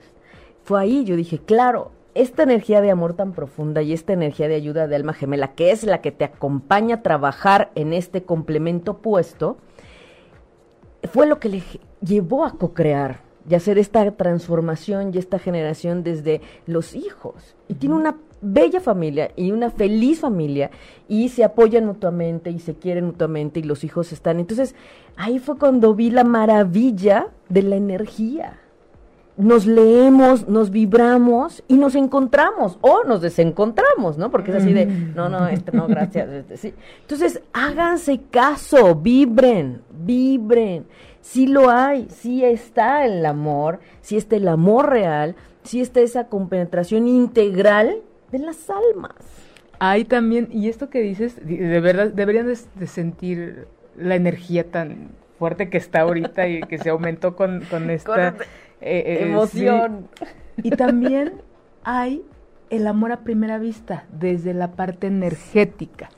fue ahí, yo dije, claro, esta energía de amor tan profunda y esta energía de ayuda de alma gemela, que es la que te acompaña a trabajar en este complemento opuesto, fue lo que le llevó a co-crear y hacer esta transformación y esta generación desde los hijos. Y tiene una bella familia y una feliz familia y se apoyan mutuamente y se quieren mutuamente y los hijos están. Entonces, ahí fue cuando vi la maravilla de la energía nos leemos, nos vibramos y nos encontramos o nos desencontramos, ¿no? Porque es así de, no, no, este no, gracias. Este, sí. Entonces, háganse caso, vibren, vibren. Sí lo hay, sí está el amor, sí está el amor real, sí está esa compenetración integral de las almas. Hay también, y esto que dices, de verdad, deberían de, sentir la energía tan fuerte que está ahorita y que se aumentó con, con esta... eh, emoción. Y también hay el amor a primera vista, desde la parte energética.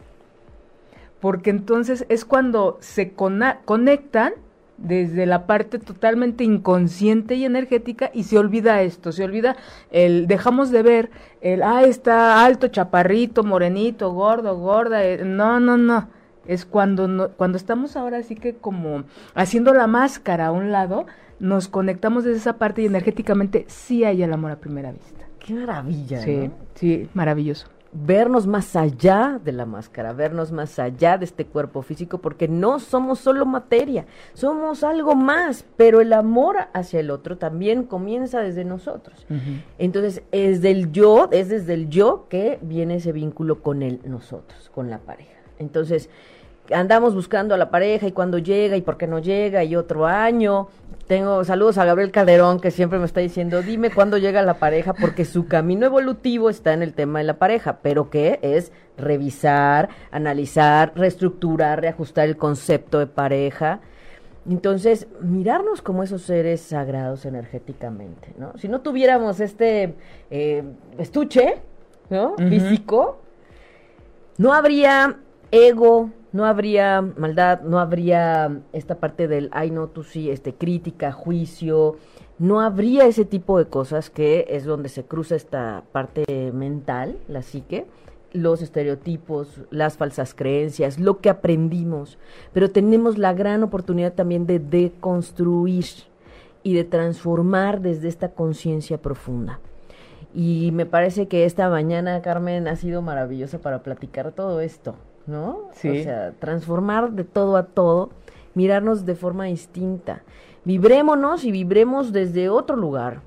Porque entonces es cuando se conectan desde la parte totalmente inconsciente y energética y se olvida esto, se olvida el, dejamos de ver el, ah, está alto, chaparrito, morenito, gordo, gorda, eh, no, no, no, es cuando, cuando estamos ahora así que como haciendo la máscara a un lado, nos conectamos desde esa parte y energéticamente sí hay el amor a primera vista. Qué maravilla. Sí, sí, maravilloso. Vernos más allá de la máscara, vernos más allá de este cuerpo físico, porque no somos solo materia, somos algo más, pero el amor hacia el otro también comienza desde nosotros. Entonces, es del yo, es desde el yo que viene ese vínculo con el nosotros, con la pareja. Entonces, andamos buscando a la pareja y cuando llega y por qué no llega y otro año tengo saludos a Gabriel Calderón que siempre me está diciendo, dime cuándo llega la pareja, porque su camino evolutivo está en el tema de la pareja, pero que es revisar, analizar, reestructurar, reajustar el concepto de pareja. Entonces, mirarnos como esos seres sagrados energéticamente, ¿no? Si no tuviéramos este eh, estuche, ¿no? Físico, no habría ego, no habría maldad, no habría esta parte del, ay no, tú sí, este, crítica, juicio, no habría ese tipo de cosas que es donde se cruza esta parte mental, la psique, los estereotipos, las falsas creencias, lo que aprendimos, pero tenemos la gran oportunidad también de deconstruir y de transformar desde esta conciencia profunda. Y me parece que esta mañana, Carmen, ha sido maravillosa para platicar todo esto. ¿No? Sí. O sea, transformar de todo a todo, mirarnos de forma distinta. Vibrémonos y vibremos desde otro lugar,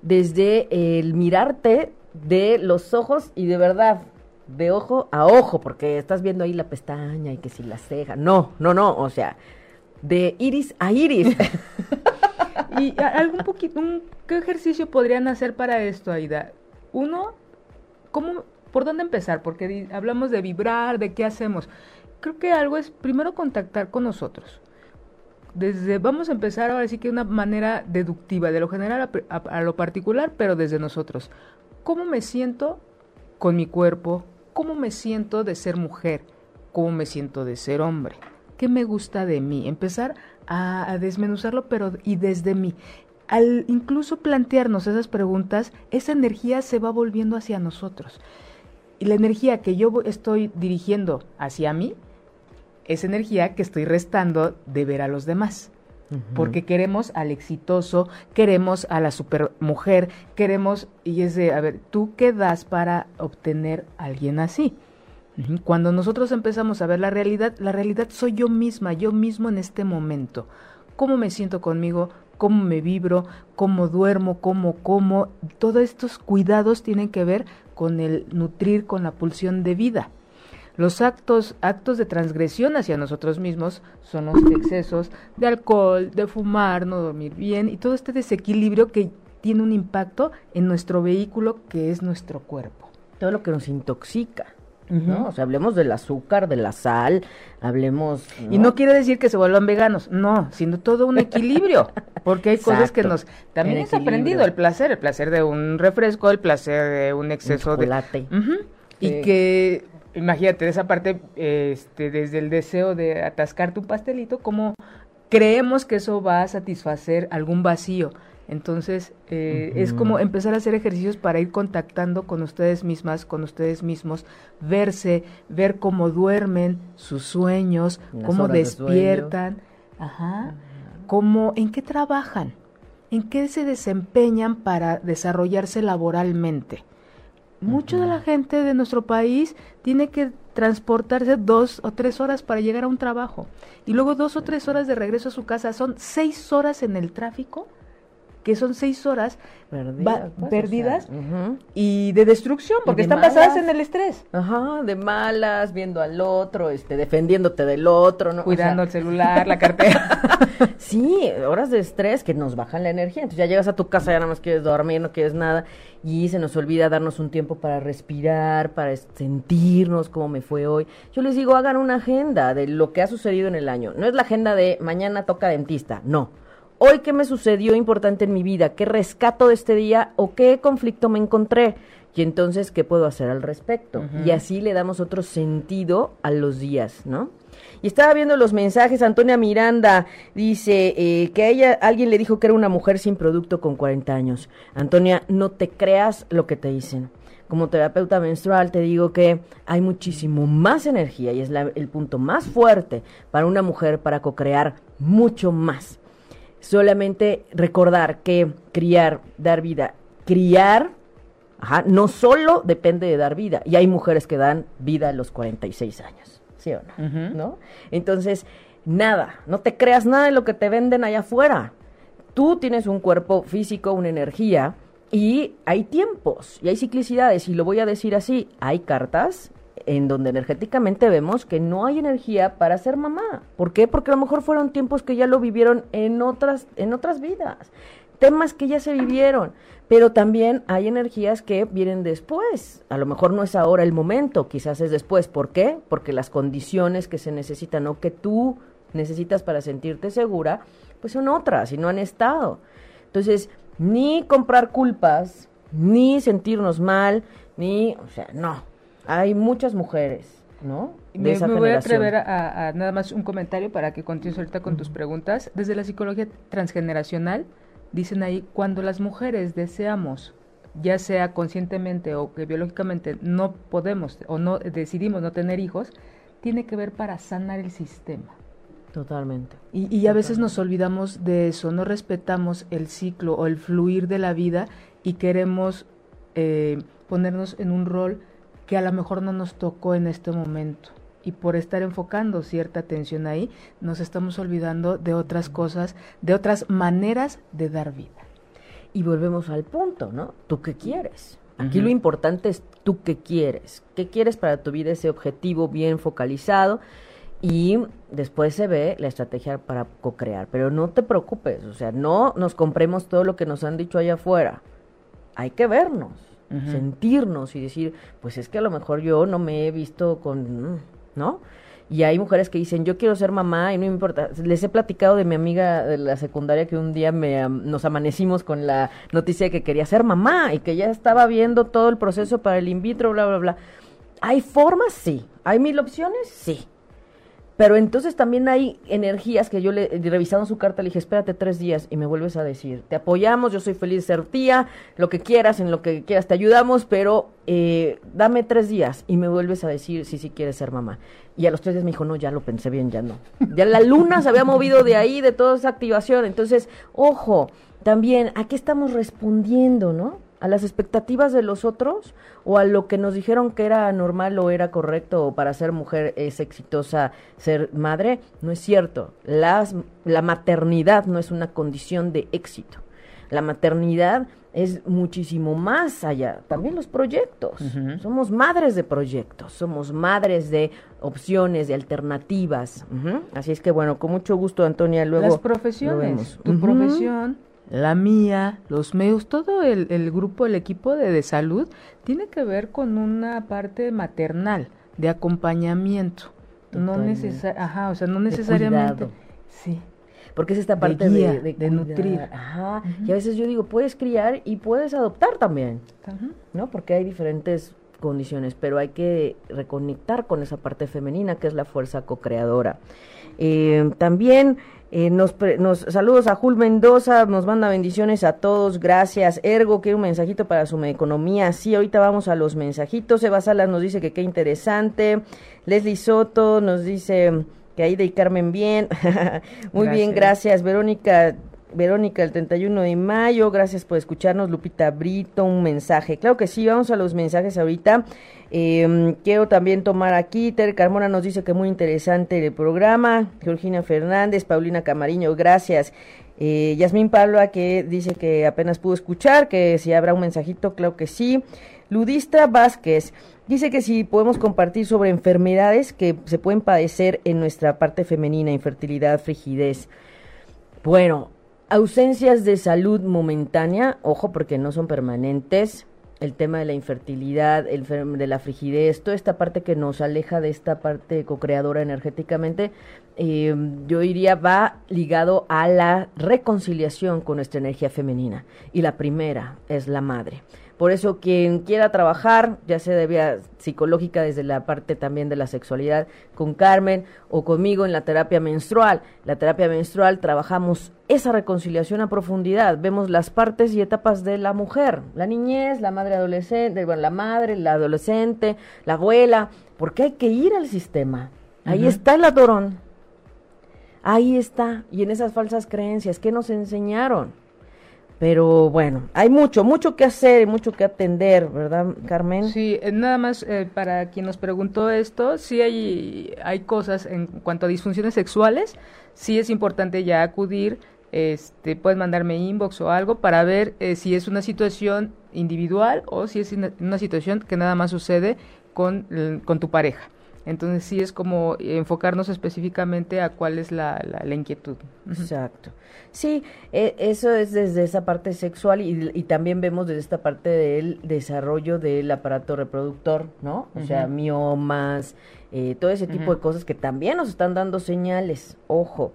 desde el mirarte de los ojos y de verdad, de ojo a ojo, porque estás viendo ahí la pestaña y que si la ceja. No, no, no, o sea, de iris a iris. y algún poquito, ¿qué ejercicio podrían hacer para esto, Aida? Uno, ¿cómo ¿Por dónde empezar? Porque hablamos de vibrar, de qué hacemos. Creo que algo es primero contactar con nosotros. Desde, vamos a empezar ahora sí que una manera deductiva, de lo general a lo particular, pero desde nosotros. ¿Cómo me siento con mi cuerpo? ¿Cómo me siento de ser mujer? ¿Cómo me siento de ser hombre? ¿Qué me gusta de mí? Empezar a, desmenuzarlo, pero y desde mí. Al incluso plantearnos esas preguntas, esa energía se va volviendo hacia nosotros. Y la energía que yo estoy dirigiendo hacia mí, es energía que estoy restando de ver a los demás. Porque queremos al exitoso, queremos a la supermujer, queremos, y es de, a ver, ¿tú qué das para obtener a alguien así? Cuando nosotros empezamos a ver la realidad, la realidad soy yo misma, yo mismo en este momento. ¿Cómo me siento conmigo? ¿Cómo me vibro? ¿Cómo duermo? ¿Cómo como? Todos estos cuidados tienen que ver con el nutrir, con la pulsión de vida. Los actos, actos de transgresión hacia nosotros mismos son los excesos de alcohol, de fumar, no dormir bien y todo este desequilibrio que tiene un impacto en nuestro vehículo que es nuestro cuerpo. Todo lo que nos intoxica. ¿No? O sea, hablemos del azúcar, de la sal, hablemos... Y no quiere decir que se vuelvan veganos, no, sino todo un equilibrio, porque hay cosas que nos... También es aprendido el placer, el placer de un refresco, el placer de un exceso de... Y que, imagínate, esa parte, este, desde el deseo de atascar tu pastelito, como creemos que eso va a satisfacer algún vacío. Entonces, eh, es como empezar a hacer ejercicios para ir contactando con ustedes mismas, con ustedes mismos, verse, ver cómo duermen, sus sueños, cómo despiertan, ajá, cómo, en qué trabajan, en qué se desempeñan para desarrollarse laboralmente. Mucha de la gente de nuestro país tiene que transportarse dos o tres horas para llegar a un trabajo. Y luego dos o tres horas de regreso a su casa. Son seis horas en el tráfico que son seis horas perdidas, pues, y de destrucción, porque están basadas en el estrés. Ajá, de malas, viendo al otro, este, defendiéndote del otro, ¿no? Cuidando el celular, la cartera. sí, horas de estrés que nos bajan la energía. Entonces ya llegas a tu casa, ya nada más quieres dormir, no quieres nada, y se nos olvida darnos un tiempo para respirar, para sentirnos cómo me fue hoy. Yo les digo, hagan una agenda de lo que ha sucedido en el año. No es la agenda de mañana toca dentista, no hoy qué me sucedió importante en mi vida, qué rescato de este día o qué conflicto me encontré. Y entonces, ¿qué puedo hacer al respecto? Y así le damos otro sentido a los días, ¿no? Y estaba viendo los mensajes, Antonia Miranda dice eh, que a ella alguien le dijo que era una mujer sin producto con 40 años. Antonia, no te creas lo que te dicen. Como terapeuta menstrual te digo que hay muchísimo más energía y es el punto más fuerte para una mujer para co-crear mucho más solamente recordar que criar, dar vida, criar, ajá, no solo depende de dar vida, y hay mujeres que dan vida a los 46 años, ¿sí o no? ¿no? Entonces, nada, no te creas nada de lo que te venden allá afuera. Tú tienes un cuerpo físico, una energía, y hay tiempos, y hay ciclicidades, y lo voy a decir así, hay cartas en donde energéticamente vemos que no hay energía para ser mamá. ¿Por qué? Porque a lo mejor fueron tiempos que ya lo vivieron en otras, en otras vidas, temas que ya se vivieron, pero también hay energías que vienen después. A lo mejor no es ahora el momento, quizás es después. ¿Por qué? Porque las condiciones que se necesitan o que tú necesitas para sentirte segura, pues son otras y no han estado. Entonces, ni comprar culpas, ni sentirnos mal, ni, o sea, no, hay muchas mujeres, ¿no? me, voy a atrever a, nada más un comentario para que continúes ahorita con tus preguntas. Desde la psicología transgeneracional, dicen ahí, cuando las mujeres deseamos, ya sea conscientemente o que biológicamente no podemos o no decidimos no tener hijos, tiene que ver para sanar el sistema. Totalmente. Y, y a veces nos olvidamos de eso, no respetamos el ciclo o el fluir de la vida y queremos eh, ponernos en un rol que a lo mejor no nos tocó en este momento. Y por estar enfocando cierta atención ahí, nos estamos olvidando de otras cosas, de otras maneras de dar vida. Y volvemos al punto, ¿no? ¿Tú qué quieres? Aquí lo importante es tú qué quieres. ¿Qué quieres para tu vida? Ese objetivo bien focalizado y después se ve la estrategia para co-crear. Pero no te preocupes, o sea, no nos compremos todo lo que nos han dicho allá afuera. Hay que vernos sentirnos y decir, pues es que a lo mejor yo no me he visto con, ¿no? Y hay mujeres que dicen, yo quiero ser mamá y no me importa. Les he platicado de mi amiga de la secundaria que un día me, nos amanecimos con la noticia de que quería ser mamá y que ya estaba viendo todo el proceso para el in vitro, bla, bla, bla. ¿Hay formas? Sí. ¿Hay mil opciones? Sí. Pero entonces también hay energías que yo le, revisando su carta, le dije, espérate tres días y me vuelves a decir, te apoyamos, yo soy feliz de ser tía, lo que quieras, en lo que quieras te ayudamos, pero eh, dame tres días y me vuelves a decir si sí quieres ser mamá. Y a los tres días me dijo, no, ya lo pensé bien, ya no. Ya la luna se había movido de ahí, de toda esa activación. Entonces, ojo, también, ¿a qué estamos respondiendo, no? ¿A las expectativas de los otros? ¿O a lo que nos dijeron que era normal o era correcto o para ser mujer es exitosa ser madre? No es cierto. Las, la maternidad no es una condición de éxito. La maternidad es muchísimo más allá. También los proyectos. Somos madres de proyectos, somos madres de opciones, de alternativas. Así es que bueno, con mucho gusto, Antonia, luego. Las profesiones, tu profesión, la mía, los medios, todo el, el grupo, el equipo de, de, salud tiene que ver con una parte maternal, de acompañamiento. No necesariamente, ajá, o sea, no necesariamente. Sí porque es esta parte de, de, nutrir. Ajá. Y a veces yo digo, puedes criar y puedes adoptar también, ¿no? Porque hay diferentes condiciones, pero hay que reconectar con esa parte femenina que es la fuerza co-creadora. Eh, también eh, nos, nos, saludos a Jul Mendoza, nos manda bendiciones a todos, gracias. Ergo, quiere un mensajito para su economía. Sí, ahorita vamos a los mensajitos. Eva Salas nos dice que qué interesante. Leslie Soto nos dice que ahí de Carmen bien. Muy bien, gracias. Verónica, Verónica, el 31 de mayo, gracias por escucharnos. Lupita Brito, un mensaje. Claro que sí, vamos a los mensajes ahorita. Eh, quiero también tomar aquí, Ter Carmona nos dice que muy interesante el programa. Georgina Fernández, Paulina Camariño, gracias. Eh, Yasmín Pablo, que dice que apenas pudo escuchar, que si habrá un mensajito, claro que sí. Ludistra Vázquez, Dice que si podemos compartir sobre enfermedades que se pueden padecer en nuestra parte femenina, infertilidad, frigidez. Bueno, ausencias de salud momentánea, ojo porque no son permanentes, el tema de la infertilidad, el de la frigidez, toda esta parte que nos aleja de esta parte co-creadora energéticamente, eh, yo diría va ligado a la reconciliación con nuestra energía femenina. Y la primera es la madre. Por eso quien quiera trabajar, ya sea de vía psicológica desde la parte también de la sexualidad con Carmen o conmigo en la terapia menstrual. La terapia menstrual trabajamos esa reconciliación a profundidad. Vemos las partes y etapas de la mujer, la niñez, la madre adolescente, bueno, la madre, la adolescente, la abuela, porque hay que ir al sistema. Ahí está el adorón. Ahí está. Y en esas falsas creencias, ¿qué nos enseñaron? Pero bueno, hay mucho, mucho que hacer, mucho que atender, ¿verdad, Carmen? Sí, eh, nada más eh, para quien nos preguntó esto, sí hay, hay cosas en cuanto a disfunciones sexuales, sí es importante ya acudir, este, puedes mandarme inbox o algo para ver eh, si es una situación individual o si es una, situación que nada más sucede con, con tu pareja. Entonces sí es como enfocarnos específicamente a cuál es la, la, inquietud. Exacto. Sí, e, eso es desde esa parte sexual y, también vemos desde esta parte del desarrollo del aparato reproductor, ¿no? O sea, miomas, eh, todo ese tipo de cosas que también nos están dando señales. Ojo.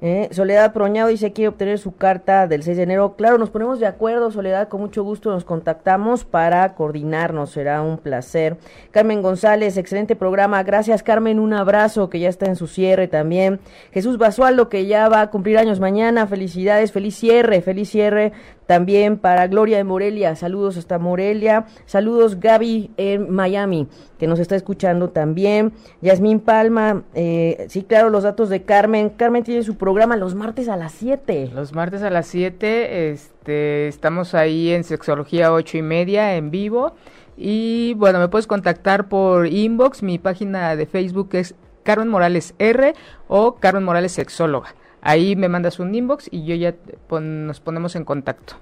Eh, Soledad Proñado dice quiere obtener su carta del 6 de enero. Claro, nos ponemos de acuerdo, Soledad, con mucho gusto nos contactamos para coordinarnos, será un placer. Carmen González, excelente programa. Gracias, Carmen, un abrazo que ya está en su cierre también. Jesús Basualdo, que ya va a cumplir años mañana. Felicidades, feliz cierre, feliz cierre también para Gloria de Morelia, saludos hasta Morelia. Saludos Gaby en Miami, que nos está escuchando también. Yasmín Palma, eh, sí, claro, los datos de Carmen. Carmen tiene su programa los martes a las 7. Los martes a las 7, este, estamos ahí en Sexología 8 y media en vivo. Y bueno, me puedes contactar por inbox. Mi página de Facebook es Carmen Morales R o Carmen Morales Sexóloga. Ahí me mandas un inbox y yo ya nos ponemos en contacto.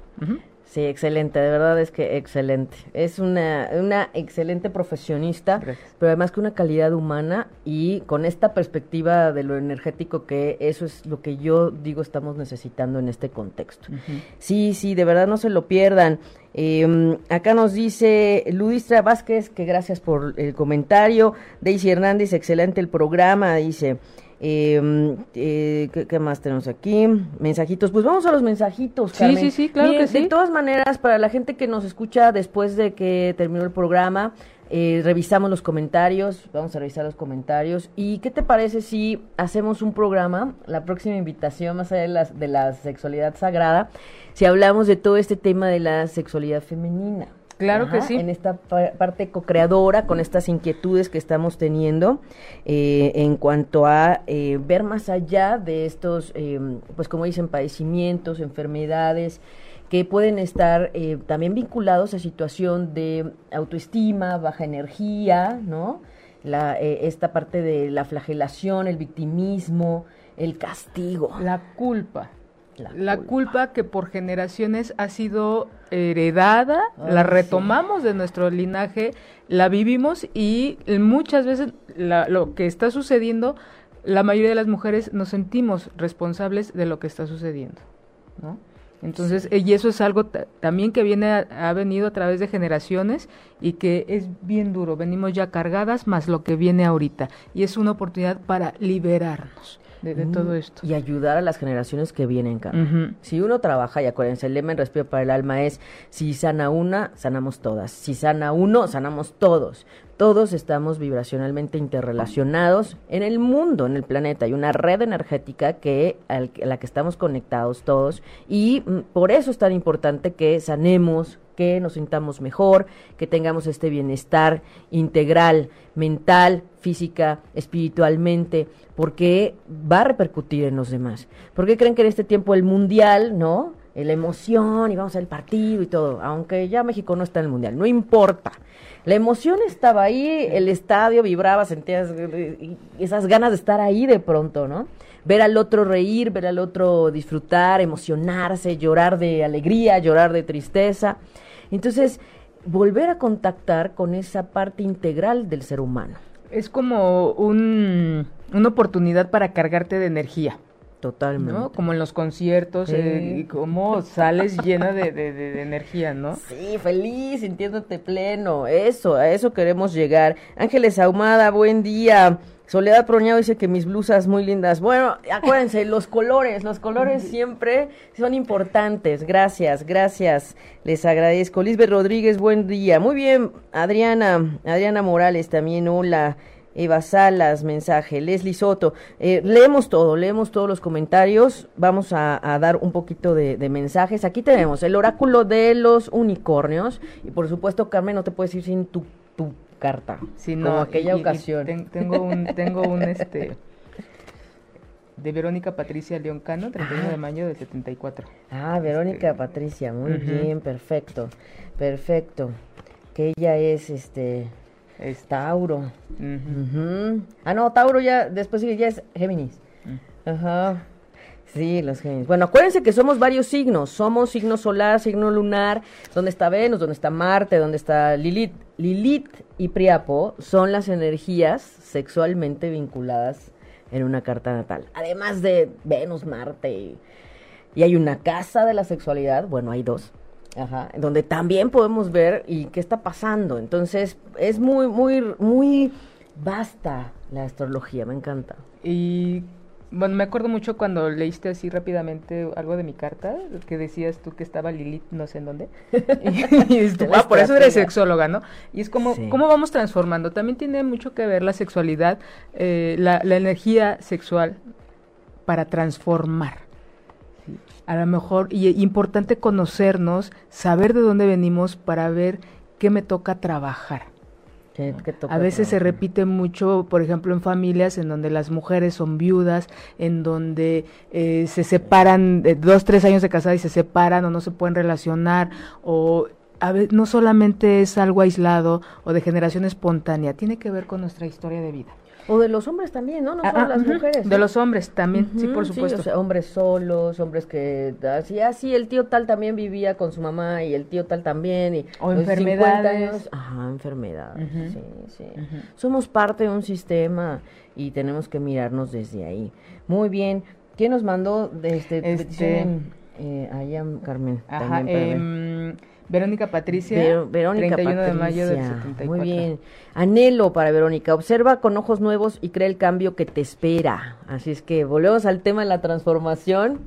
Sí, excelente, de verdad es que excelente. Es una, una excelente profesionista, pero además que una calidad humana y con esta perspectiva de lo energético que eso es lo que yo digo estamos necesitando en este contexto. Sí, sí, de verdad no se lo pierdan. Eh, acá nos dice Ludistra Vázquez que gracias por el comentario. Daisy Hernández, excelente el programa, dice. Eh, eh, ¿qué, qué más tenemos aquí? Mensajitos. Pues vamos a los mensajitos. Sí, Carmen. sí, sí, claro Miren, que sí. De todas maneras, para la gente que nos escucha después de que terminó el programa, eh, revisamos los comentarios, vamos a revisar los comentarios. ¿Y qué te parece si hacemos un programa, la próxima invitación, más allá de la, de la sexualidad sagrada, si hablamos de todo este tema de la sexualidad femenina? Claro que sí. En esta pa- parte co-creadora, con estas inquietudes que estamos teniendo eh, en cuanto a eh, ver más allá de estos, eh, pues como dicen, padecimientos, enfermedades que pueden estar eh, también vinculados a situación de autoestima, baja energía, ¿no? La, eh, esta parte de la flagelación, el victimismo, el castigo. La culpa. La La, culpa. culpa. que por generaciones ha sido heredada, Ay, la sí. retomamos de nuestro linaje, la vivimos y muchas veces la- lo que está sucediendo, la mayoría de las mujeres nos sentimos responsables de lo que está sucediendo, ¿no? Entonces, y eso es algo ta- también que viene a- ha venido a través de generaciones y que es bien duro. Venimos ya cargadas más lo que viene ahorita y es una oportunidad para liberarnos de, de todo Mm, esto. Y ayudar a las generaciones que vienen, Carmen. Si uno trabaja, y acuérdense, el lema en Respiro para el Alma es, si sana una, sanamos todas. Si sana uno, sanamos todos. Todos estamos vibracionalmente interrelacionados en el mundo, en el planeta. Hay una red energética que, a la que estamos conectados todos y mm, por eso es tan importante que sanemos, que nos sintamos mejor, que tengamos este bienestar integral, mental, física, espiritualmente, porque va a repercutir en los demás. ¿Por qué creen que en este tiempo el mundial, no? Eh, La emoción y vamos al partido y todo, aunque ya México no está en el mundial, no importa. La emoción estaba ahí, el estadio vibraba, sentías eh, esas ganas de estar ahí de pronto, ¿no? Ver al otro reír, ver al otro disfrutar, emocionarse, llorar de alegría, llorar de tristeza. Entonces, volver a contactar con esa parte integral del ser humano. Es como un, una oportunidad para cargarte de energía, Totalmente. ¿no? Como en los conciertos, Sí. eh, y cómo sales llena de, de- de- de energía, ¿no? Sí, feliz, sintiéndote pleno. Eso, a eso queremos llegar. Ángeles Ahumada, buen día. Soledad Proñado dice que mis blusas muy lindas. Bueno, acuérdense, los colores, los colores siempre son importantes. Gracias, gracias. Les agradezco. Lisbeth Rodríguez, buen día. Muy bien, Adriana, Adriana Morales también, hola. Eva Salas, mensaje, Leslie Soto. Eh, leemos todo, leemos todos los comentarios. Vamos a, a dar un poquito de, de mensajes. Aquí tenemos el oráculo de los unicornios. Y por supuesto, Carmen, no te puedes ir sin tu, tu carta. Sí, como no, aquella y- y ocasión. ten- tengo un, tengo un, este, de Verónica Patricia León Cano, 31 de mayo del 74. Ah, Verónica Este, Patricia, muy bien, perfecto, perfecto. Que ella es, este, es Tauro. Ah, no, Tauro ya, después sigue, ya es Géminis. Mm. Ajá. Sí, los Géminis. Bueno, acuérdense que somos varios signos. Somos signo solar, signo lunar. ¿Dónde está Venus? ¿Dónde está Marte? ¿Dónde está Lilith? Lilith y Priapo son las energías sexualmente vinculadas en una carta natal. Además de Venus, Marte y, y hay una casa de la sexualidad. Bueno, hay dos. Ajá, donde también podemos ver y qué está pasando. Entonces, es muy, muy, muy vasta la astrología, me encanta. Y bueno, me acuerdo mucho cuando leíste así rápidamente algo de mi carta, que decías tú que estaba Lilith no sé en dónde. y, tú, "Ah, por eso eres estratega". sexóloga, ¿no? Y es como, Sí. ¿cómo vamos transformando? También tiene mucho que ver la sexualidad, eh, la, la energía sexual para transformar. A lo mejor, y importante conocernos, saber de dónde venimos para ver qué me toca trabajar. ¿Qué- qué toca A veces se repite mucho, por ejemplo, en familias en donde las mujeres son viudas, en donde eh, se separan, de dos, tres años de casada y se separan o no se pueden relacionar, o a no solamente es algo aislado o de generación espontánea, tiene que ver con nuestra historia de vida. O de los hombres también, ¿no? No Ah, solo ah, las mujeres. De ¿no? los hombres también, sí, por supuesto. o sea, hombres solos, hombres que así, así el tío tal también vivía con su mamá y el tío tal también y O 50 enfermedades. años- ajá, enfermedades. Sí, sí. Somos parte de un sistema y tenemos que mirarnos desde ahí. Muy bien. ¿Quién nos mandó de este, Este-? Eh, allá, Carmen. Ajá, también Verónica Patricia, Ver- Verónica 31 de mayo del 74. Muy bien. Anhelo para Verónica. Observa con ojos nuevos y crea el cambio que te espera. Así es que volvemos al tema de la transformación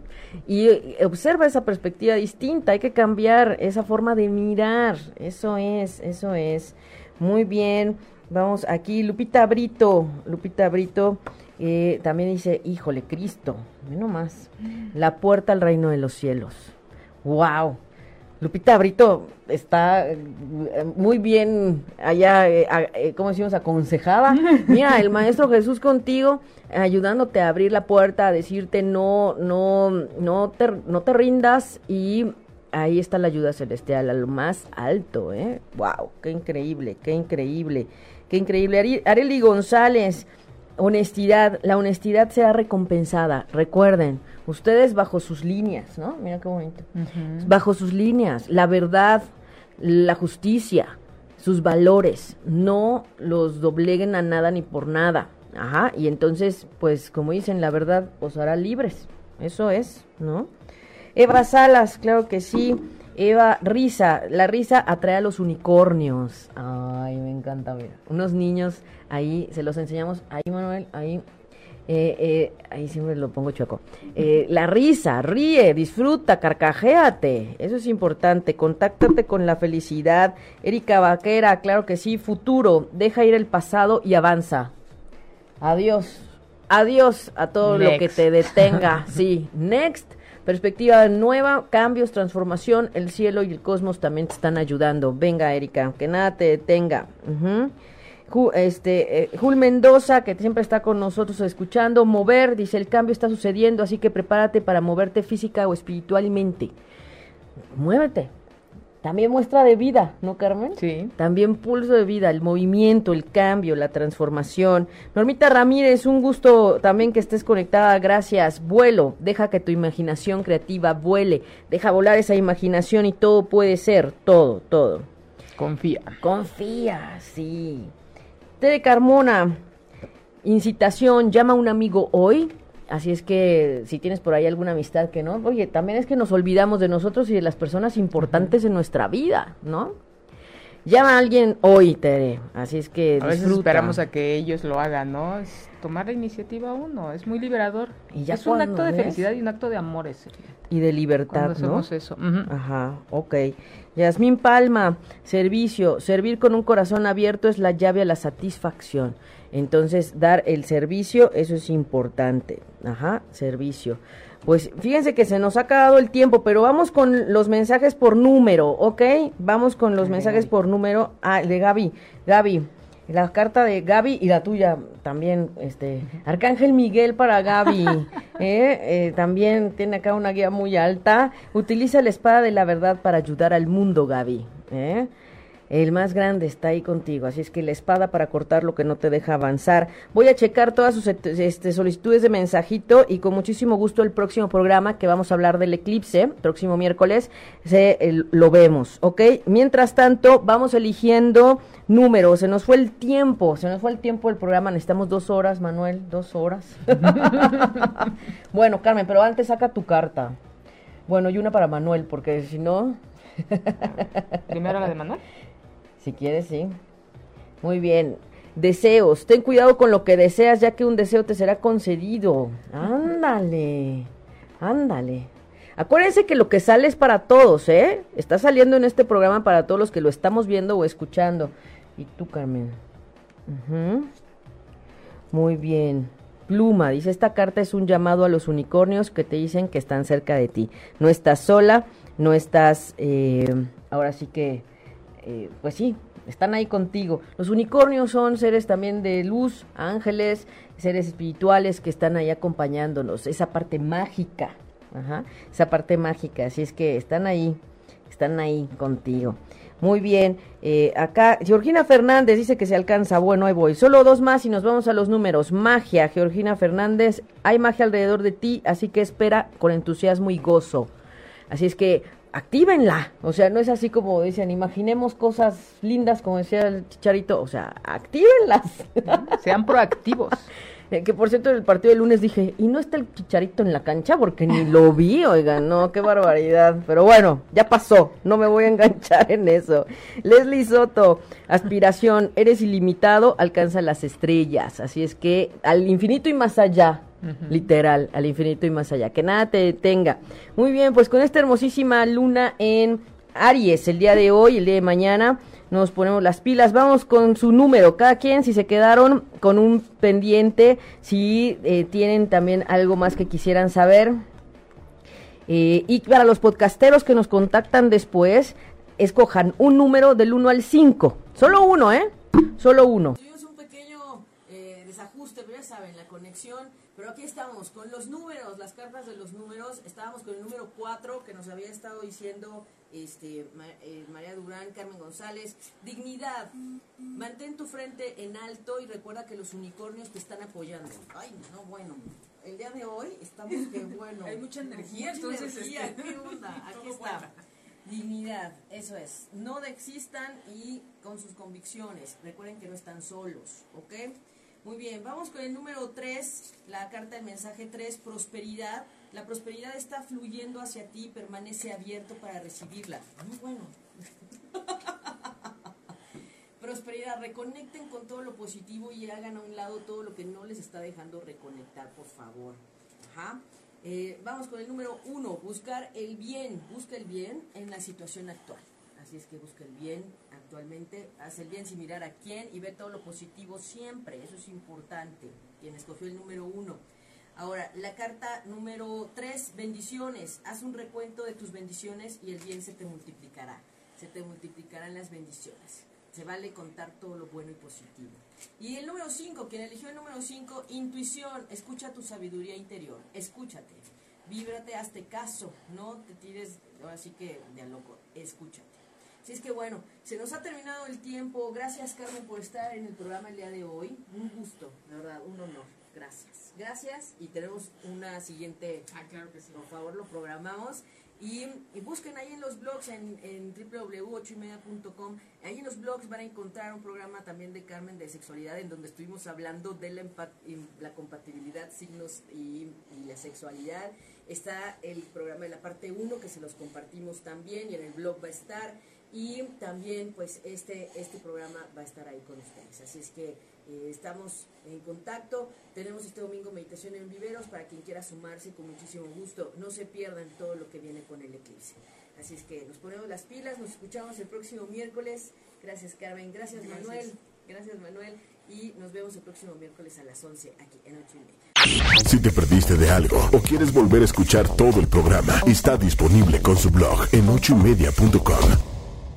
y eh, observa esa perspectiva distinta. Hay que cambiar esa forma de mirar. Eso es, eso es. Muy bien. Vamos aquí, Lupita Brito. Lupita Brito eh, también dice, híjole, Cristo. Ve nomás. La puerta al reino de los cielos. Wow. Lupita Brito está eh, muy bien allá, eh, eh, ¿cómo decimos? Aconsejada. Mira, el Maestro Jesús contigo, ayudándote a abrir la puerta, a decirte no, no, no te, no te rindas y ahí está la ayuda celestial, a lo más alto, ¿eh? ¡Wow! ¡Qué increíble, qué increíble, qué increíble! Areli González, honestidad, la honestidad será recompensada. Recuerden, ustedes bajo sus líneas, ¿no? Mira qué bonito bajo sus líneas, la verdad, la justicia, sus valores, no los dobleguen a nada ni por nada. Ajá, y entonces, pues como dicen, la verdad os hará libres. Eso es, ¿no? Eva Salas, claro que sí. Eva, risa, la risa atrae a los unicornios. Ay, me encanta, mira. Unos niños ahí, se los enseñamos, ahí Manuel, ahí eh, eh, ahí siempre lo pongo chueco. Eh, la risa, ríe, disfruta, carcajéate. Eso es importante. Contáctate con la felicidad. Erika Vaquera, claro que sí. Futuro, deja ir el pasado y avanza. Adiós. Adiós a todo lo que te detenga. Sí, next. Perspectiva nueva, cambios, transformación. El cielo y el cosmos también te están ayudando. Venga, Erika, que nada te detenga. Ju- este, eh, Jul Mendoza, que siempre está con nosotros escuchando, mover, dice, el cambio está sucediendo, así que prepárate para moverte física o espiritualmente. Muévete. También muestra de vida, ¿no, Carmen? Sí. También pulso de vida, el movimiento, el cambio, la transformación. Normita Ramírez, un gusto también que estés conectada, gracias. Vuelo, deja que tu imaginación creativa vuele, deja volar esa imaginación y todo puede ser, todo, todo. Confía. Confía, sí. Tere Carmona, incitación, llama a un amigo hoy. Así es que si tienes por ahí alguna amistad que no, oye, también es que nos olvidamos de nosotros y de las personas importantes en nuestra vida, ¿no? Llama a alguien hoy, Tere. Así es que A veces disfruta. esperamos a que ellos lo hagan, ¿no? Es tomar la iniciativa uno, es muy liberador. Y ya es un acto de ves- felicidad y un acto de amor ese. y de libertad, Cuando ¿no? hacemos eso. Ujú. Ajá, ok. Yasmín Palma, servicio. Servir con un corazón abierto es la llave a la satisfacción. Entonces, dar el servicio, eso es importante. Ajá, servicio. Pues fíjense que se nos ha acabado el tiempo, pero vamos con los mensajes por número, ¿ok? Vamos con los De mensajes Gaby. por número. Ah, de Gaby. Gaby, la carta de Gaby y la tuya también, este, Arcángel Miguel para Gaby, ¿eh? Eh, también tiene acá una guía muy alta. Utiliza la espada de la verdad para ayudar al mundo, Gaby, ¿eh? El más grande está ahí contigo, así es que la espada para cortar lo que no te deja avanzar. Voy a checar todas sus este, solicitudes de mensajito y con muchísimo gusto el próximo programa que vamos a hablar del eclipse, próximo miércoles, se, el- lo vemos, ¿ok? Mientras tanto, vamos eligiendo números. Se nos fue el tiempo, se nos fue el tiempo del programa. Necesitamos dos horas, Manuel, dos horas. bueno, Carmen, pero antes saca tu carta. Bueno, y una para Manuel, porque si no... Primero la de Manuel. Si quieres, sí. Muy bien. Deseos. Ten cuidado con lo que deseas, ya que un deseo te será concedido. Ándale. Ándale. Acuérdense que lo que sale es para todos, ¿eh? Está saliendo en este programa para todos los que lo estamos viendo o escuchando. ¿Y tú, Carmen? Muy bien. Pluma, dice, esta carta es un llamado a los unicornios que te dicen que están cerca de ti. No estás sola, no estás, eh, ahora sí que, eh, pues sí, están ahí contigo. Los unicornios son seres también de luz, ángeles, seres espirituales que están ahí acompañándonos, esa parte mágica, ajá, esa parte mágica, así es que están ahí, están ahí contigo. Muy bien, eh, acá Georgina Fernández dice que se alcanza, bueno, ahí voy. Solo dos más y nos vamos a los números. Magia, Georgina Fernández, hay magia alrededor de ti, así que espera con entusiasmo y gozo. Así es que actívenla, o sea, no es así como dicen, imaginemos cosas lindas como decía el chicharito, o sea, actívenlas. Sean proactivos. Eh, que por cierto, en el partido del lunes dije, ¿y no está el chicharito en la cancha? Porque ni lo vi, oigan, no, qué barbaridad. Pero bueno, ya pasó, no me voy a enganchar en eso. Leslie Soto, aspiración, eres ilimitado, alcanza las estrellas. Así es que al infinito y más allá, literal, al infinito y más allá. Que nada te detenga. Muy bien, pues con esta hermosísima luna en Aries el día de hoy, el día de mañana nos ponemos las pilas. Vamos con su número. Cada quien, si se quedaron con un pendiente, si eh, tienen también algo más que quisieran saber. Eh, y para los podcasteros que nos contactan después, escojan un número del 1 al 5. Solo uno, ¿eh? Solo uno. Tuvimos un pequeño eh, desajuste, pero ya saben, la conexión. Pero aquí estamos con los números, las cartas de los números. Estábamos con el número 4 que nos había estado diciendo este, eh, María Durán, Carmen González. Dignidad. Mantén tu frente en alto y recuerda que los unicornios te están apoyando. Ay, no, bueno. El día de hoy estamos que bueno. Hay mucha energía, mucha entonces, energía, este, ¿qué onda? Aquí está. bueno. Dignidad, eso es. No desistan y con sus convicciones. Recuerden que no están solos, ¿ok? Muy bien, vamos con el número 3, la carta del mensaje 3, prosperidad. La prosperidad está fluyendo hacia ti, permanece abierto para recibirla. Muy bueno. prosperidad, reconecten con todo lo positivo y hagan a un lado todo lo que no les está dejando reconectar, por favor. Ajá. Eh, vamos con el número uno, buscar el bien, busca el bien en la situación actual. Así es que busca el bien actualmente, haz el bien sin mirar a quién y ve todo lo positivo siempre, eso es importante. Quien escogió el número uno. Ahora, la carta número tres, bendiciones. Haz un recuento de tus bendiciones y el bien se te multiplicará. Se te multiplicarán las bendiciones. Se vale contar todo lo bueno y positivo. Y el número 5, quien eligió el número 5, intuición. Escucha tu sabiduría interior. Escúchate. Víbrate, hazte caso. No te tires, ahora sí que de loco. Escúchate. Así es que bueno, se nos ha terminado el tiempo. Gracias Carmen por estar en el programa el día de hoy. Un gusto, de verdad, un honor. Gracias. Gracias y tenemos una siguiente Ah, claro que sí. por favor lo programamos y, y busquen ahí en los blogs en, en www.ochoymedia.com ahí en los blogs van a encontrar un programa también de Carmen de sexualidad en donde estuvimos hablando de la, la compatibilidad signos y, y la sexualidad está el programa de la parte 1 que se los compartimos también y en el blog va a estar y también pues este este programa va a estar ahí con ustedes. Así es que eh, estamos en contacto. Tenemos este domingo meditación en viveros para quien quiera sumarse con muchísimo gusto. No se pierdan todo lo que viene con el eclipse. Así es que nos ponemos las pilas. Nos escuchamos el próximo miércoles. Gracias Carmen. Gracias, Gracias. Manuel. Gracias Manuel. Y nos vemos el próximo miércoles a las 11 aquí en 8 y media. Si te perdiste de algo o quieres volver a escuchar todo el programa, está disponible con su blog en ochoymedia.com.